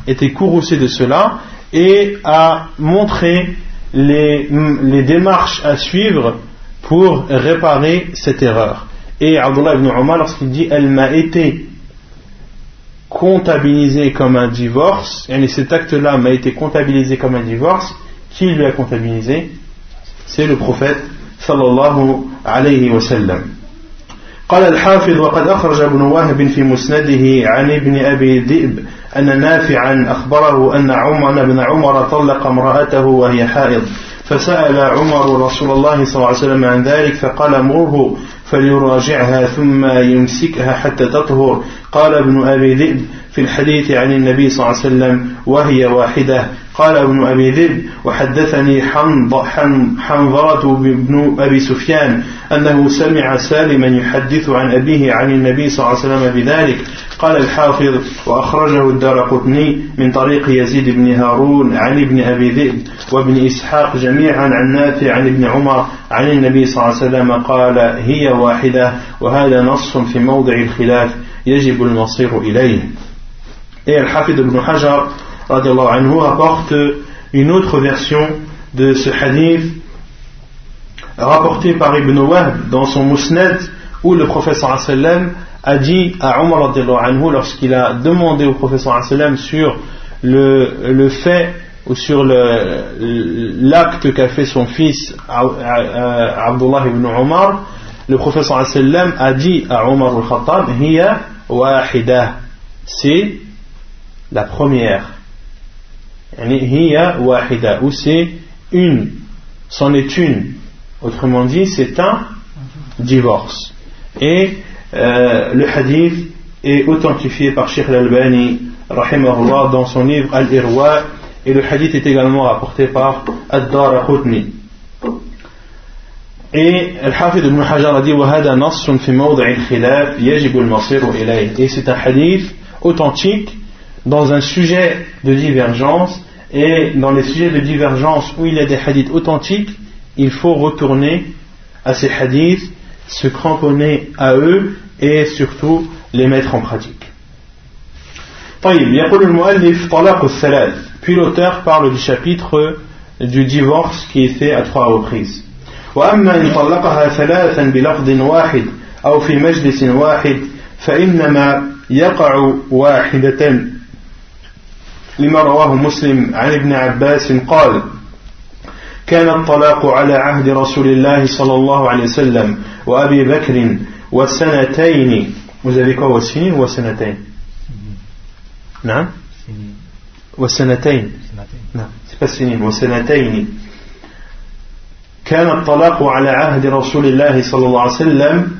était courroucé de cela et a montré les, les démarches à suivre pour réparer cette erreur. Et Abdullah ibn Umar, lorsqu'il dit Elle m'a été comptabilisé comme un divorce, et cet acte-là m'a été comptabilisé comme un divorce, qui lui a comptabilisé C'est le prophète sallallahu alayhi wa sallam. قال الحافظ وقد أخرج ابن وهب في مسنده عن ابن أبي ذئب أن نافعا أخبره أن عمر بن عمر طلق امرأته وهي حائض. فسأل عمر رسول الله صلى الله عليه وسلم عن ذلك فقال مره فليراجعها ثم يمسكها حتى تطهر. قال ابن أبي ذئب في الحديث عن النبي صلى الله عليه وسلم وهي واحدة. قال ابن أبي ذئب وحدثني حنظرة بن أبي سفيان أنه سمع سالما يحدث عن أبيه عن النبي صلى الله عليه وسلم بذلك. قال الحافظ وأخرجه الدار قطني من طريق يزيد بن هارون عن ابن أبي ذئب وابن إسحاق جميعا عن نافع عن ابن عمر عن النبي صلى الله عليه وسلم قال هي واحدة وهذا نص في موضع الخلاف يجب المصير إليه. Et Al-Hafid ibn Hajar anhu, apporte une autre version de ce hadith rapporté par Ibn Wahb dans son Musnad où le professeur a dit à Omar lorsqu'il a demandé au professeur sur le, fait ou sur l'acte qu'a fait son fils Abdullah ibn Omar le professeur a dit à Omar al-Khattab hiya wahida. C'est la première wahida ou c'est une c'en est une. Autrement dit c'est un divorce. Et euh, le hadith est authentifié par Sheikh al-Albani dans son livre Al-Irwa et le hadith est également rapporté par Ad-Dar Qutni. Et Al-Hafid ibn Hajar a dit et c'est un hadith authentique dans un sujet de divergence et dans les sujets de divergence où il y a des hadiths authentiques il faut retourner à ces hadiths se cramponner à eux et surtout les mettre en pratique puis l'auteur parle du chapitre du divorce qui est fait à trois reprises وأما إن طلقها ثلاثا بلفظ واحد أو في مجلس واحد فإنما يقع واحدة لما رواه مسلم عن ابن عباس قال كان الطلاق على عهد رسول الله صلى الله عليه وسلم وأبي بكر وسنتين. وذلك هو سنين وسنتين؟ نعم. وسنتين. نعم. سنين وسنتين. كان الطلاق على عهد رسول الله صلى الله عليه وسلم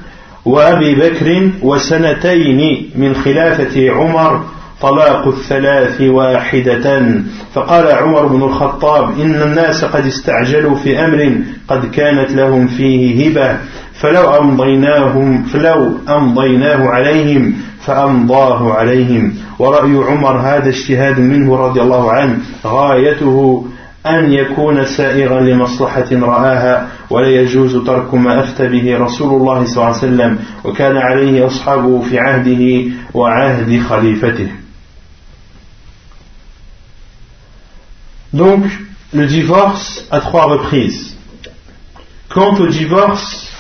وأبي بكر وسنتين من خلافة عمر طلاق الثلاث واحدة. فقال عمر بن الخطاب إن الناس قد استعجلوا في أمر قد كانت لهم فيه هبة فلو أمضيناهم فلو أمضيناه عليهم فأمضاه عليهم. ورأي عمر هذا اجتهاد منه رضي الله عنه غايته أن يكون سائغا لمصلحة رآها ولا يجوز ترك ما أفتى به رسول الله صلى الله عليه وسلم وكان عليه أصحابه في عهده وعهد خليفته. Donc, le divorce à trois reprises. Quant au divorce,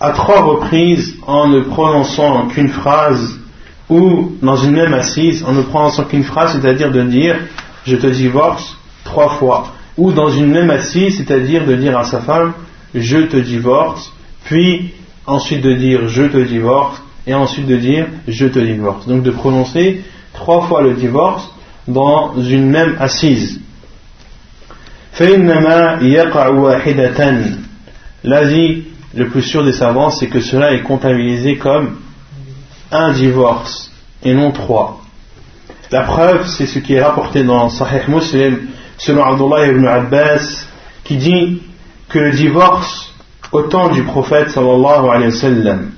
à trois reprises en ne prononçant qu'une phrase ou dans une même assise en ne prononçant qu'une phrase, c'est-à-dire de dire je te divorce trois fois, ou dans une même assise, c'est-à-dire de dire à sa femme je te divorce, puis ensuite de dire je te divorce, et ensuite de dire je te divorce. Donc de prononcer trois fois le divorce dans une même assise. l'avis le plus sûr des savants, c'est que cela est comptabilisé comme un divorce et non trois. La preuve, c'est ce qui est rapporté dans Sahih Muslim, selon Abdullah ibn Abbas, qui dit que le divorce au temps du prophète sallallahu alayhi wa sallam,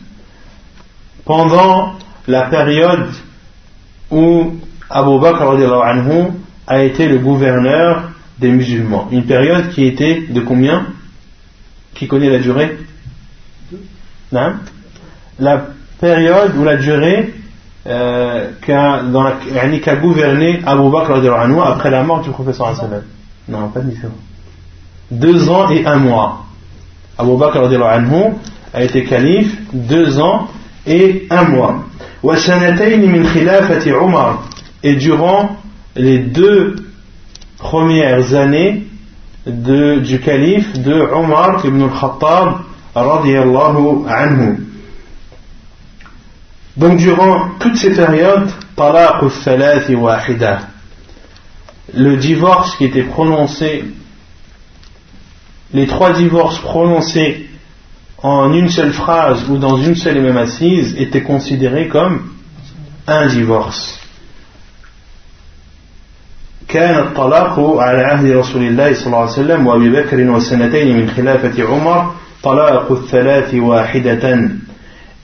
pendant la période où Abu Bakr anhu a été le gouverneur des musulmans. Une période qui était de combien? Qui connaît la durée? La période ou la durée euh, qu'a gouverné Abu Bakr anhu après la mort du professeur. Non, pas différent. Deux ans et un mois. Abu Bakr anhu a été calife deux ans et un mois. Et durant les deux premières années du calife de Omar ibn al-Khattab anhu. Donc durant toute ces périodes, le divorce qui était prononcé, les trois divorces prononcés en une seule phrase ou dans une seule et même assise étaient considérés comme un divorce. كان الطلاق على عهد رسول الله صلى الله عليه وسلم وابي بكر والسنتين من خلافة عمر طلاق الثلاث واحدة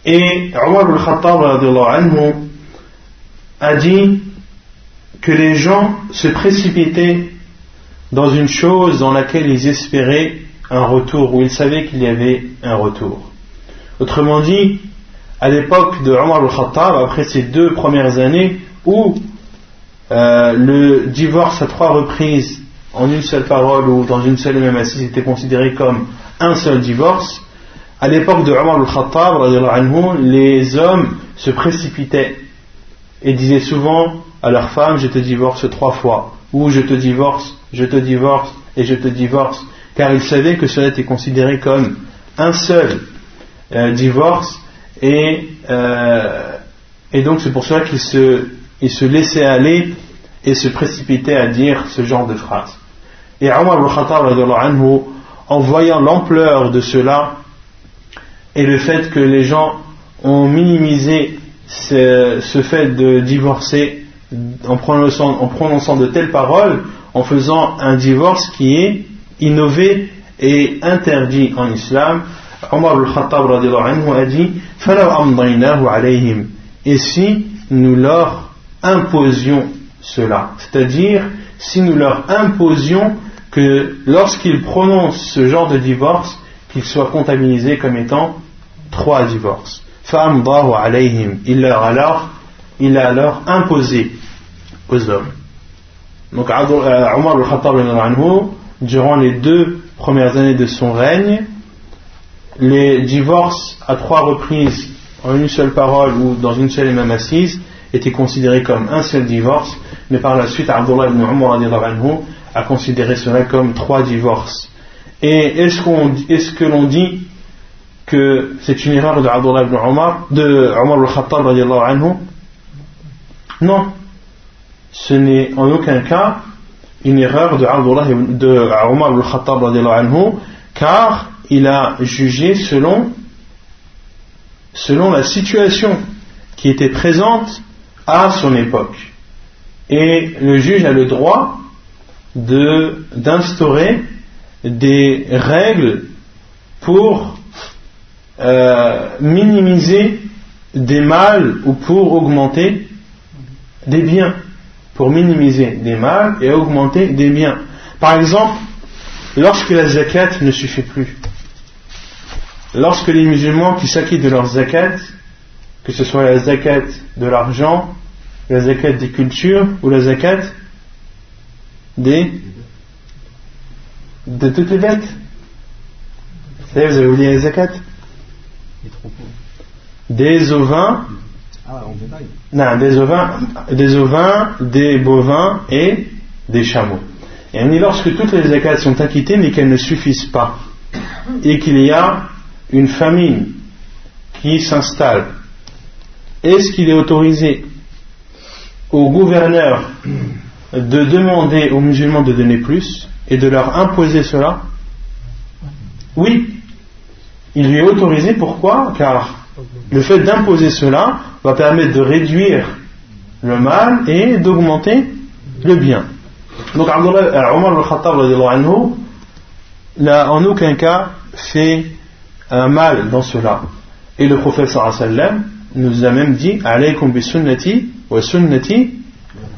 et Omar al-Khattab anhu a dit que les gens se précipitaient dans une chose dans laquelle ils espéraient un retour, où ils savaient qu'il y avait un retour. Autrement dit, à l'époque de Omar al-Khattab, après ces deux premières années où euh, le divorce à trois reprises en une seule parole ou dans une seule et même assise était considéré comme un seul divorce, à l'époque de Omar al-Khattab, les hommes se précipitaient et disaient souvent à leur femme Je te divorce trois fois, ou je te divorce, je te divorce et je te divorce, car ils savaient que cela était considéré comme un seul euh, divorce, euh, et donc c'est pour cela qu'ils se il se laissait aller et se précipitait à dire ce genre de phrase. Et Omar al-Khattab, en voyant l'ampleur de cela et le fait que les gens ont minimisé ce, fait de divorcer en prononçant, en prononçant de telles paroles, en faisant un divorce qui est innové et interdit en islam, Omar al-Khattab a dit Et si nous leur imposions cela. C'est-à-dire, si nous leur imposions que lorsqu'ils prononcent ce genre de divorce, qu'ils soient comptabilisés comme étant trois divorces. Il leur alors, il a alors imposé aux hommes. Donc euh, Omar al-Khattab durant les deux premières années de son règne, les divorces à trois reprises en une seule parole ou dans une seule et même assise était considéré comme un seul divorce, mais par la suite, Abdullah ibn Umar a considéré cela comme trois divorces. Et est-ce, qu'on, est-ce que l'on dit que c'est une erreur de Abdullah ibn Umar, de Umar al-Khattab anhu? Non. Ce n'est en aucun cas une erreur de, Abdullah, de Umar al-Khattab anhu, car il a jugé selon, selon la situation qui était présente à son époque. Et le juge a le droit d'instaurer des règles pour euh, minimiser des mâles ou pour augmenter des biens. Pour minimiser des mâles et augmenter des biens. Par exemple, lorsque la zakat ne suffit plus, lorsque les musulmans qui s'acquittent de leur zakat, que ce soit la zakat de l'argent, la zakat des cultures ou la zakat des de toutes les bêtes? Vous savez, vous avez oublié la zakat? Des ovins. Ah, non, des ovins, des ovins, des bovins et des chameaux. Et lorsque toutes les zakats sont acquittées mais qu'elles ne suffisent pas et qu'il y a une famine qui s'installe, est-ce qu'il est autorisé au gouverneur de demander aux musulmans de donner plus et de leur imposer cela Oui, il lui est autorisé pourquoi? Car le fait d'imposer cela va permettre de réduire le mal et d'augmenter le bien. Donc euh, Omar al-Khattab n'a en aucun cas fait un mal dans cela. Et le prophète sallam nous a même dit Alaykum bi sunnati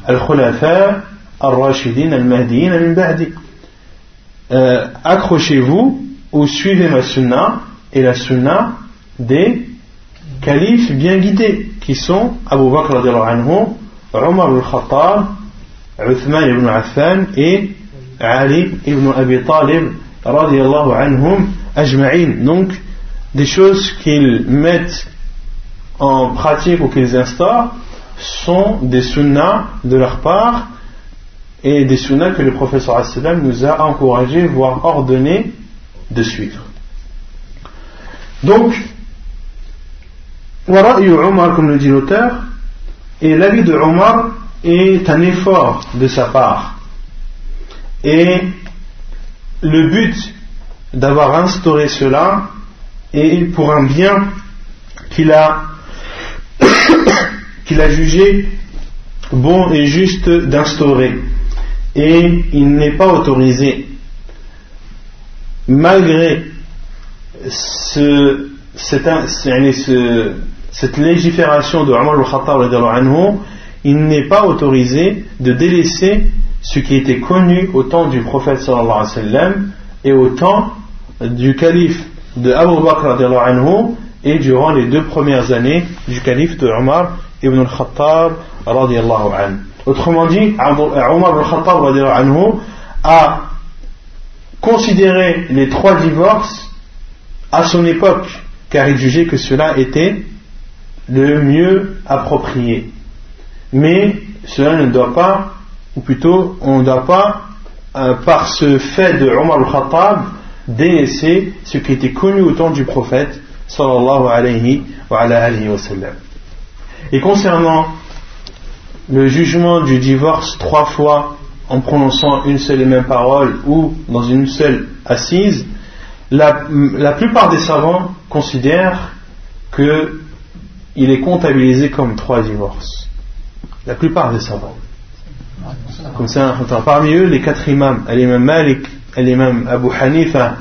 al-khulafa al-rashidin al-mahdiyin min ba'di. Euh, accrochez-vous ou suivez ma sunna et la sunna des califes bien guidés qui sont Abu Bakr anhu, Omar al-Khattab, Uthman ibn Affan et Ali ibn Abi Talib radiallahu anhum ajma'in. Donc, des choses qu'ils mettent en pratique ou qu'ils instaurent sont des sunnas de leur part et des sunnas que le professeur nous a encouragé, voire ordonné de suivre. Donc, Omar, comme le dit l'auteur, et l'avis de Omar est un effort de sa part. Et le but d'avoir instauré cela est pour un bien qu'il a, qu'il a jugé bon et juste d'instaurer. Et il n'est pas autorisé, malgré ce, cette, légifération de Omar al-Khattab, il n'est pas autorisé de délaisser ce qui était connu au temps du prophète sallallahu et au temps du calife de Abu Bakr et durant les deux premières années du calife de Omar ibn al-Khattab Autrement dit, Omar al-Khattab a considéré les trois divorces à son époque car il jugeait que cela était le mieux approprié. Mais cela ne doit pas, ou plutôt on ne doit pas, euh, par ce fait de Omar al-Khattab, délaisser ce qui était connu au temps du prophète sallallahu alayhi wa, wa sallam. Et concernant le jugement du divorce trois fois en prononçant une seule et même parole ou dans une seule assise, la, plupart des savants considèrent qu'il est comptabilisé comme trois divorces. La plupart des savants. Comme ça, parmi eux, les quatre imams, l'imam Malik, l'imam Abu Hanifa,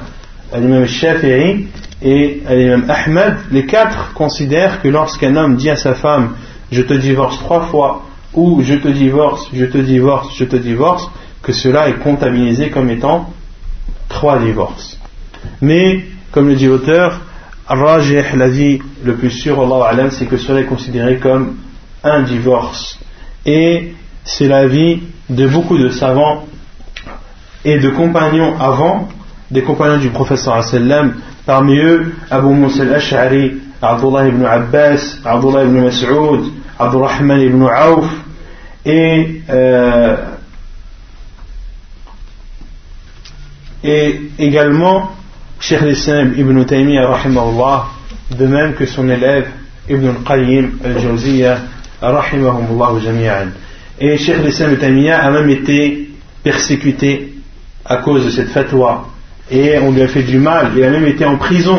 l'imam Shafi'i et Ahmed, les quatre considèrent que lorsqu'un homme dit à sa femme je te divorce trois fois ou je te divorce, je te divorce, je te divorce, que cela est comptabilisé comme étant trois divorces. Mais, comme le dit l'auteur, Rajih, l'avis le plus sûr, Allah c'est que cela est considéré comme un divorce. Et c'est l'avis de beaucoup de savants et de compagnons avant, des compagnons du professeur sallam, parmi eux Abu Musa al-Ash'ari, Abdullah ibn Abbas, Abdullah ibn Mas'ud, Abdurrahman ibn Auf, et, euh, et également Cheikh l'Islam ibn Taymiyyah rahimahullah, de même que son élève Ibn al-Qayyim al-Jawziyya rahimahumullah jami'an. Et Cheikh l'Islam ibn Taymiyyah a même été persécuté à cause de cette fatwa. Et on lui a fait du mal. Il a même été en prison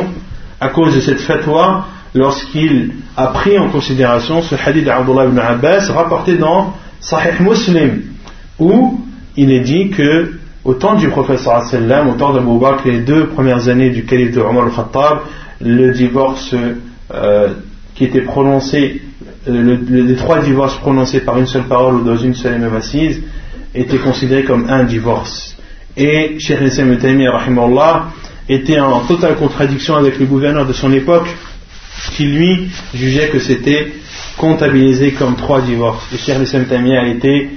à cause de cette fatwa lorsqu'il a pris en considération ce hadith d'Abdullah ibn Abbas rapporté dans Sahih Muslim où il est dit que au temps du professeur sallam, au temps d'Abu Bakr, les deux premières années du calife de Omar al-Khattab, le divorce euh, qui était prononcé, euh, les trois divorces prononcés par une seule parole ou dans une seule et même assise, étaient considérés comme un divorce. Et Cheikh Islam Taymiyyah, était en totale contradiction avec le gouverneur de son époque, qui lui jugeait que c'était comptabilisé comme trois divorces. Et Cheikh Islam a été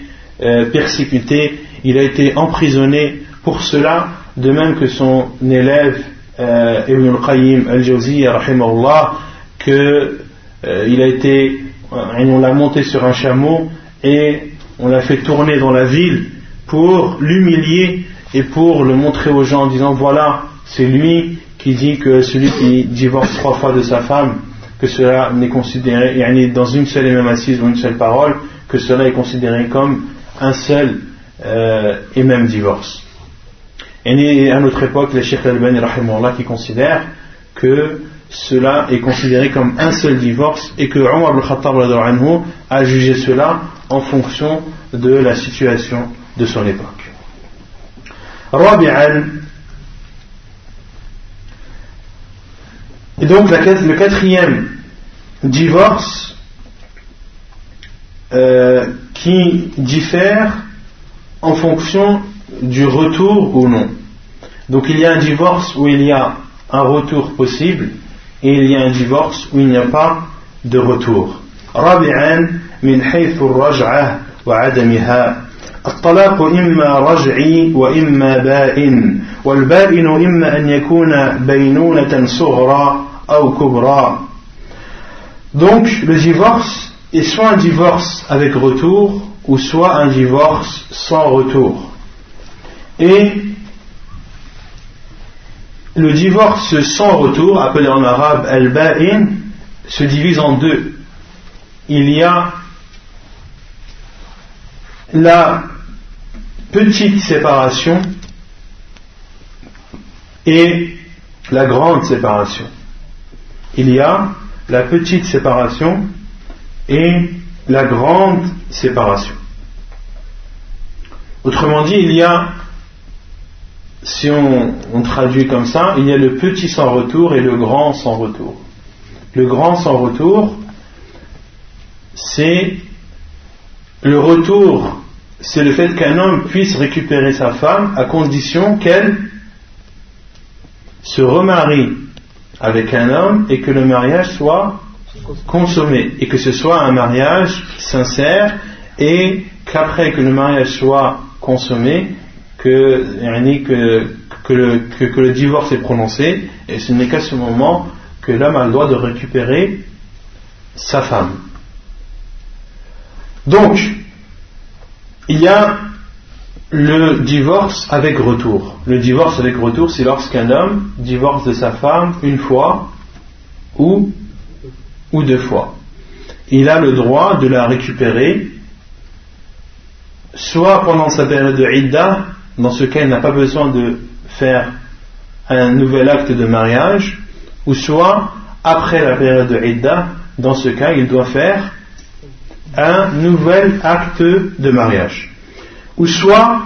euh, persécuté il a été emprisonné pour cela, de même que son élève euh, Ibn al-Qayyim al-Jawziyya, que euh, a été, euh, on l'a monté sur un chameau et on l'a fait tourner dans la ville pour l'humilier et pour le montrer aux gens en disant voilà, c'est lui qui dit que celui qui divorce trois fois de sa femme, que cela n'est considéré, dans une seule et même assise ou une seule parole, que cela est considéré comme un seul euh, et même divorce. Et à notre époque, les Cheikh Al-Bani qui considèrent que que cela est considéré comme un seul divorce et que Omar al-Khattab a jugé cela en fonction de la situation de son époque. Et donc le quatrième divorce euh, qui diffère en fonction du retour ou non. Donc il y a un divorce où il y a un retour possible et il y a un divorce où il n'y a pas de retour. رابعا من حيث الرجعة وعدمها الطلاق إما رجعي وإما بائن والبائن إما أن يكون بينونة صغرى أو كبرى Donc le divorce est soit un divorce avec retour ou soit un divorce sans retour. Et le divorce sans retour, appelé en arabe al-ba'in, se divise en deux. Il y a la petite séparation et la grande séparation. Il y a la petite séparation et la grande séparation. Autrement dit, il y a si on, traduit comme ça, il y a le petit sans retour et le grand sans retour. Le grand sans retour, c'est le retour, c'est le fait qu'un homme puisse récupérer sa femme à condition qu'elle se remarie avec un homme et que le mariage soit consommé et que ce soit un mariage sincère et qu'après que le mariage soit consommé, que, le, le divorce est prononcé, et ce n'est qu'à ce moment que l'homme a le droit de récupérer sa femme. Donc, il y a le divorce avec retour. Le divorce avec retour, c'est lorsqu'un homme divorce de sa femme une fois ou, ou deux fois. Il a le droit de la récupérer soit pendant sa période de idda, dans ce cas, il n'a pas besoin de faire un nouvel acte de mariage, ou soit après la période de Idda, dans ce cas, il doit faire un nouvel acte de mariage. Ou soit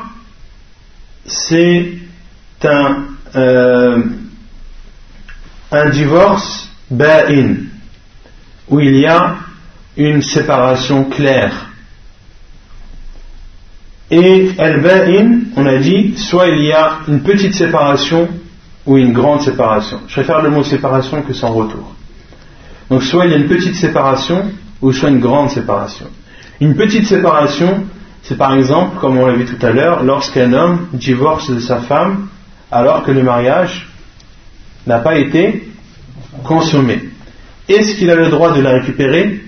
c'est un, euh, un divorce ba'in, où il y a une séparation claire et al-ba'in, on a dit, soit il y a une petite séparation ou une grande séparation. Je préfère le mot séparation que sans retour. Donc soit il y a une petite séparation ou soit une grande séparation. Une petite séparation, c'est par exemple, comme on l'a vu tout à l'heure, lorsqu'un homme divorce de sa femme alors que le mariage n'a pas été consommé. Est-ce qu'il a le droit de la récupérer?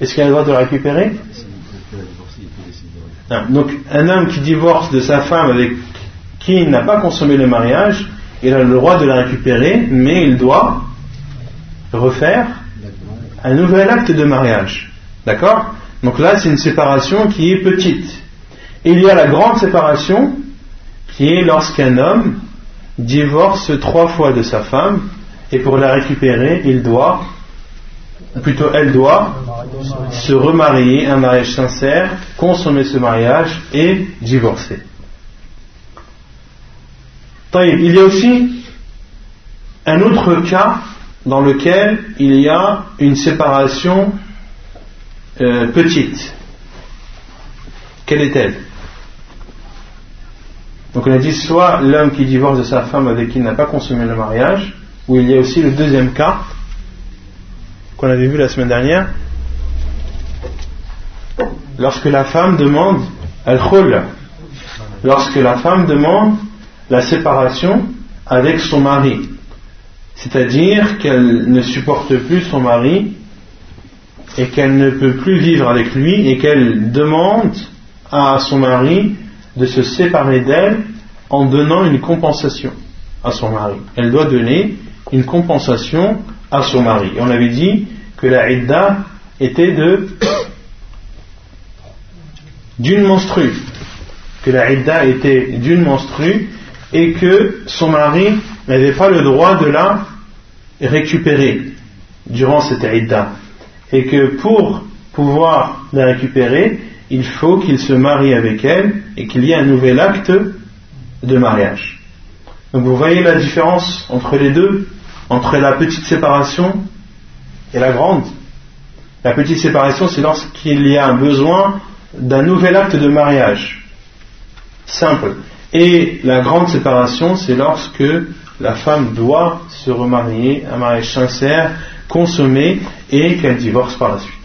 Est-ce qu'il a le droit de la récupérer? Donc un homme qui divorce de sa femme avec qui il n'a pas consommé le mariage, il a le droit de la récupérer, mais il doit refaire un nouvel acte de mariage. D'accord? Donc là, c'est une séparation qui est petite. il y a la grande séparation qui est lorsqu'un homme divorce trois fois de sa femme et pour la récupérer, il doit plutôt elle doit se remarier, un mariage sincère, consommer ce mariage et divorcer. Il y a aussi un autre cas dans lequel il y a une séparation euh, petite. Quelle est-elle? Donc on a dit soit l'homme qui divorce de sa femme avec qui il n'a pas consommé le mariage, ou il y a aussi le deuxième cas, qu'on avait vu la semaine dernière, lorsque la femme demande al-khul, lorsque la femme demande la séparation avec son mari, c'est-à-dire qu'elle ne supporte plus son mari et qu'elle ne peut plus vivre avec lui et qu'elle demande à son mari de se séparer d'elle en donnant une compensation à son mari. Elle doit donner une compensation à son mari. On avait dit que la idda était de d'une menstrue, que la idda était d'une menstrue et que son mari n'avait pas le droit de la récupérer durant cette idda et que pour pouvoir la récupérer, il faut qu'il se marie avec elle et qu'il y ait un nouvel acte de mariage. Donc vous voyez la différence entre les deux, entre la petite séparation et la grande. La petite séparation, c'est lorsqu'il y a un besoin d'un nouvel acte de mariage. Simple. Et la grande séparation, c'est lorsque la femme doit se remarier, un mariage sincère, consommé, et qu'elle divorce par la suite.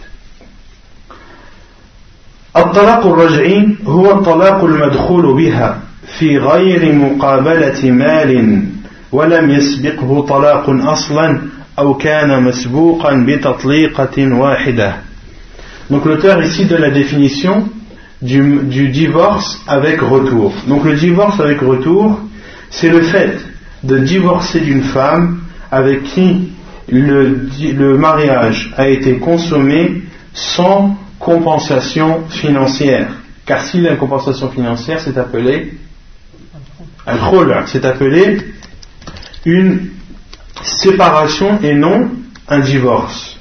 الطلاق الرجعي هو الطلاق المدخول بها في غير مقابلة مال ولم يسبقه طلاق أصلا أو كان مسبوقا بتطليقة واحدة Donc l'auteur ici donne la définition du, du, divorce avec retour. Donc le divorce avec retour, c'est le fait de divorcer d'une femme avec qui le, mariage a été consommé sans compensation financière. Car s'il y a une compensation financière, c'est appelé un c'est appelé une séparation et non un divorce.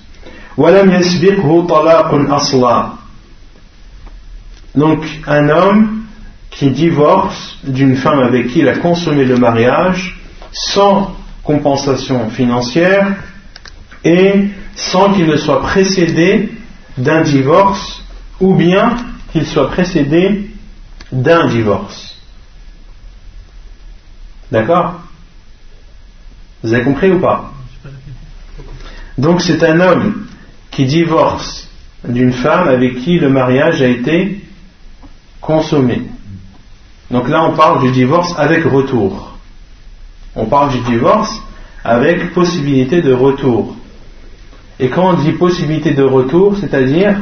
Donc un homme qui divorce d'une femme avec qui il a consommé le mariage sans compensation financière et sans qu'il ne soit précédé d'un divorce ou bien qu'il soit précédé d'un divorce. D'accord? Vous avez compris ou pas? Donc c'est un homme qui divorce d'une femme avec qui le mariage a été consommé. Donc là on parle du divorce avec retour. On parle du divorce avec possibilité de retour. Et quand on dit possibilité de retour, c'est-à-dire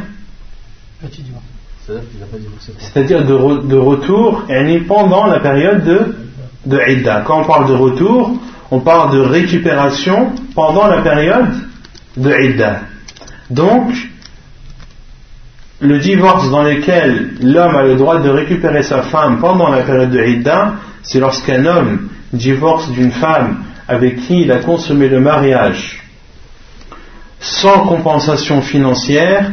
C'est-à-dire de, de, retour pendant la période de, de Idda. Quand on parle de retour, on parle de récupération pendant la période de Idda. Donc, le divorce dans lequel l'homme a le droit de récupérer sa femme pendant la période de Idda, c'est lorsqu'un homme divorce d'une femme avec qui il a consommé le mariage sans compensation financière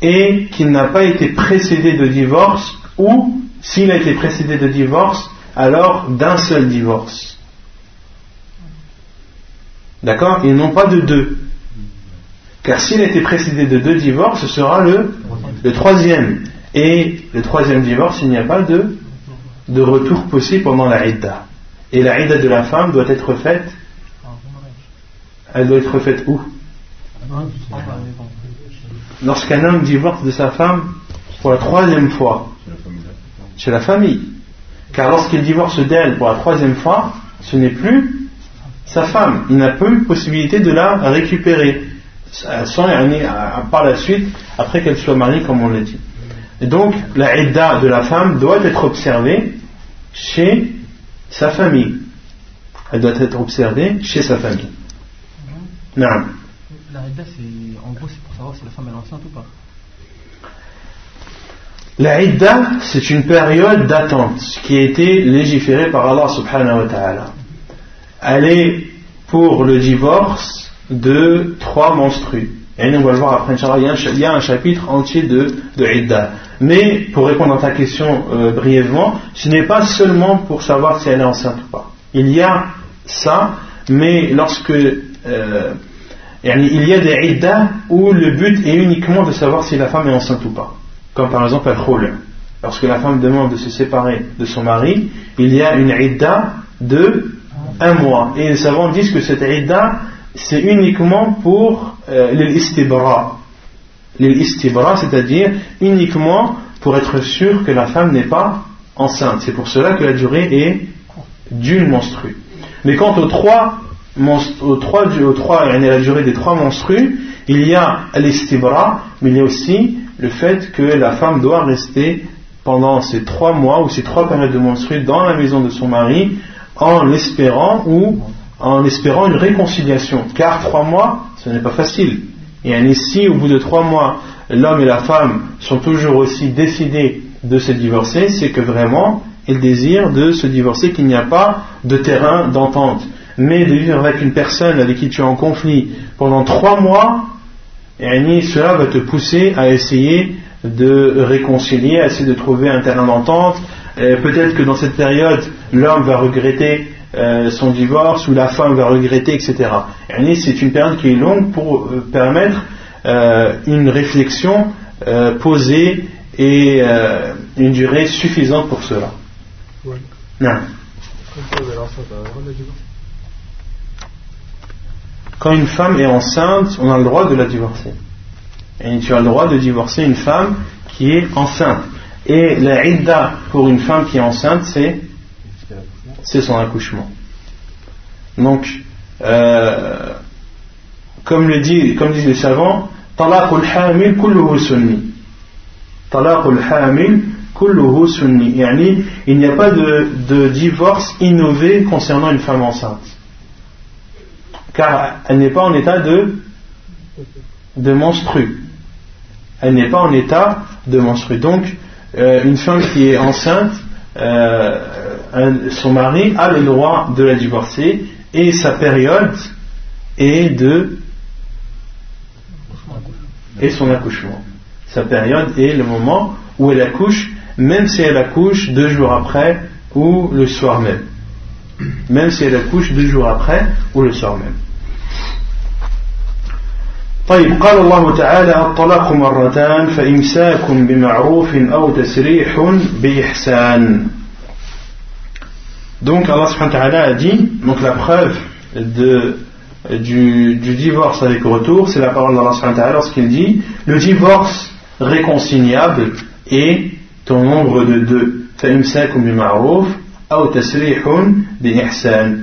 et qu'il n'a pas été précédé de divorce ou s'il a été précédé de divorce, alors d'un seul divorce. D'accord? Ils n'ont pas de deux. Car s'il a été précédé de deux divorces, ce sera le, troisième. Et le troisième divorce, il n'y a pas de, de retour possible pendant la Idda. Et la Idda de la femme doit être faite. Elle doit être faite où? Lorsqu'un homme divorce de sa femme pour la troisième fois, chez la famille. Car lorsqu'il divorce d'elle pour la troisième fois, ce n'est plus sa femme. Il n'a eu possibilité de la récupérer sans, par la suite, après qu'elle soit mariée, comme on l'a dit. Et donc, la idda de la femme doit être observée chez sa famille. Elle doit être observée chez sa famille. Non. La idda, c'est en gros, c'est pour savoir si la femme est enceinte ou pas. La idda, c'est une période d'attente qui a été légiférée par Allah subhanahu wa ta'ala. Elle est pour le divorce de trois menstrues. Et on va le voir après, il y a un, chapitre entier de, de Idda. Mais pour répondre à ta question euh, brièvement, ce n'est pas seulement pour savoir si elle est enceinte ou pas. Il y a ça, mais lorsque euh, il y a des iddas où le but est uniquement de savoir si la femme est enceinte ou pas. Comme par exemple un khul. Lorsque la femme demande de se séparer de son mari, il y a une idda de un mois. Et les savants disent que cette idda, c'est uniquement pour euh, l'istibra. L'istibra, c'est-à-dire uniquement pour être sûr que la femme n'est pas enceinte. C'est pour cela que la durée est d'une menstrue. Mais quant aux trois aux trois, aux trois, la durée des trois menstrues, il y a l'estibra, mais il y a aussi le fait que la femme doit rester pendant ces trois mois ou ces trois périodes de menstrues dans la maison de son mari en l'espérant ou en espérant une réconciliation. Car trois mois, ce n'est pas facile. Et ici, au bout de trois mois, l'homme et la femme sont toujours aussi décidés de se divorcer, c'est que vraiment, et le désir de se divorcer, qu'il n'y a pas de terrain d'entente. Mais de vivre avec une personne avec qui tu es en conflit pendant trois mois, cela va te pousser à essayer de réconcilier, à essayer de trouver un terrain d'entente. Peut-être que dans cette période, l'homme va regretter euh, son divorce ou la femme va regretter, etc. C'est une période qui est longue pour euh, permettre euh, une réflexion posée et une durée suffisante pour cela. Non. Quand une femme est enceinte, on a le droit de la divorcer. Et tu as le droit de divorcer une femme qui est enceinte. Et la idda pour une femme qui est enceinte, c'est c'est son accouchement. Donc, euh, comme le dit, comme disent les savants, hamil il n'y a pas de, de, divorce innové concernant une femme enceinte. Car elle n'est pas en état de, de menstru. Elle n'est pas en état de menstru. Donc, euh, une femme qui est enceinte, euh, son mari a le droit de la divorcer et sa période est de et son accouchement. Sa période est le moment où elle accouche, même si elle accouche deux jours après ou le soir même. Même si elle accouche deux jours après ou le soir même. طيب قال الله تعالى الطلاق مرتان فإمساك بمعروف أو تسريح بإحسان donc Allah subhanahu a dit, donc la preuve du, divorce avec retour, c'est la parole d'Allah subhanahu wa lorsqu'il dit, le divorce réconciliable est ton nombre de deux.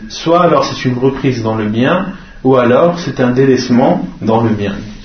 Soit alors c'est une reprise dans le bien, ou alors c'est un délaissement dans le bien.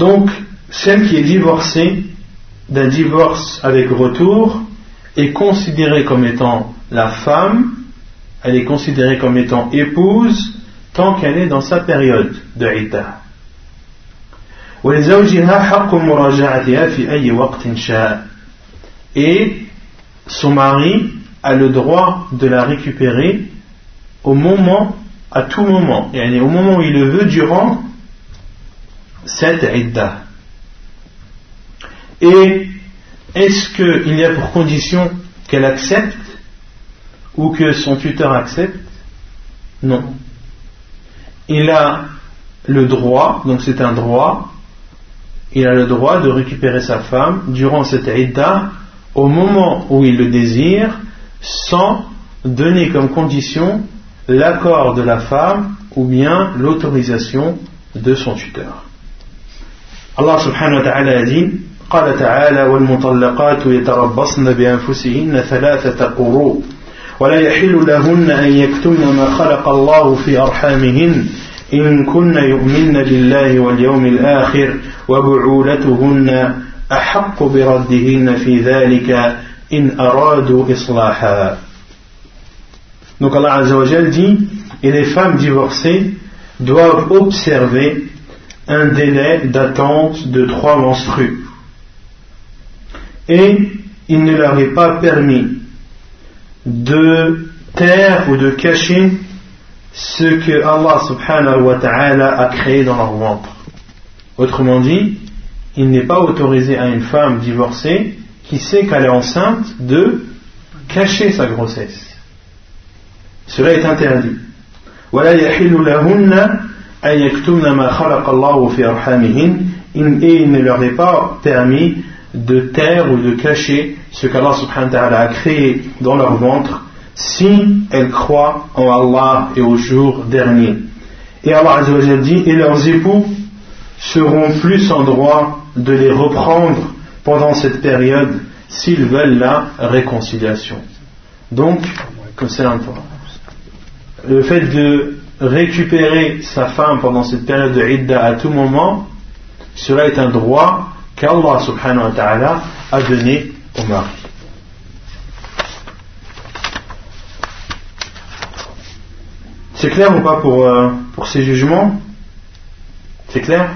Donc, celle qui est divorcée d'un divorce avec retour est considérée comme étant la femme, elle est considérée comme étant épouse tant qu'elle est dans sa période de iddah. Et son mari a le droit de la récupérer au moment, à tout moment, et au moment où il le veut durant cette idda. Et est-ce qu'il y a pour condition qu'elle accepte ou que son tuteur accepte? Non. Il a le droit, donc c'est un droit, il a le droit de récupérer sa femme durant cette idda au moment où il le désire sans donner comme condition l'accord de la femme ou bien l'autorisation de son tuteur. Wa ta'ala a dit قال تعالى والمطلقات يتربصن بأنفسهن ثلاثة قروء ولا يحل لهن أن يكتمن ما خلق الله في أرحامهن إن كن يؤمن بالله واليوم الآخر وبعولتهن أحق بردهن في ذلك إن أرادوا إصلاحا. Donc Allah Azzawajal dit, et les femmes divorcées doivent observer un délai d'attente de trois menstrues. Et il ne leur est pas permis de taire ou de cacher ce que Allah subhanahu wa ta'ala a créé dans leur ventre. Autrement dit, il n'est pas autorisé à une femme divorcée qui sait qu'elle est enceinte de cacher sa grossesse. Cela est interdit. Et il ne leur est pas permis de taire ou de cacher ce qu'Allah subhanahu wa ta'ala a créé dans leur ventre si elles croient en Allah et au jour dernier. Et Allah dit et leurs époux seront plus en droit de les reprendre pendant cette période s'ils veulent la réconciliation. Donc, comme c'est le fait de récupérer sa femme pendant cette période de idda à tout moment, cela est un droit qu'Allah subhanahu wa ta'ala a donné au mari. C'est clair ou pas pour, euh, pour ces jugements C'est clair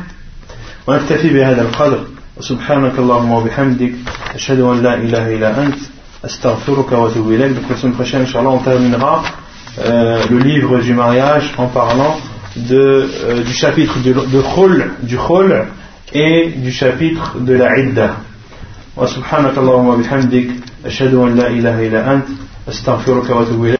ونكتفي بهذا القدر سبحانك اللهم وبحمدك أشهد أن لا إله إلا أنت أستغفرك وأتوب إليك donc la semaine prochaine Inch'Allah on terminera euh, le livre du mariage en parlant de, euh, du chapitre de, de khul, du khul et du chapitre de la idda وسبحانك اللهم وبحمدك أشهد أن لا إله إلا أنت أستغفرك وأتوب إليك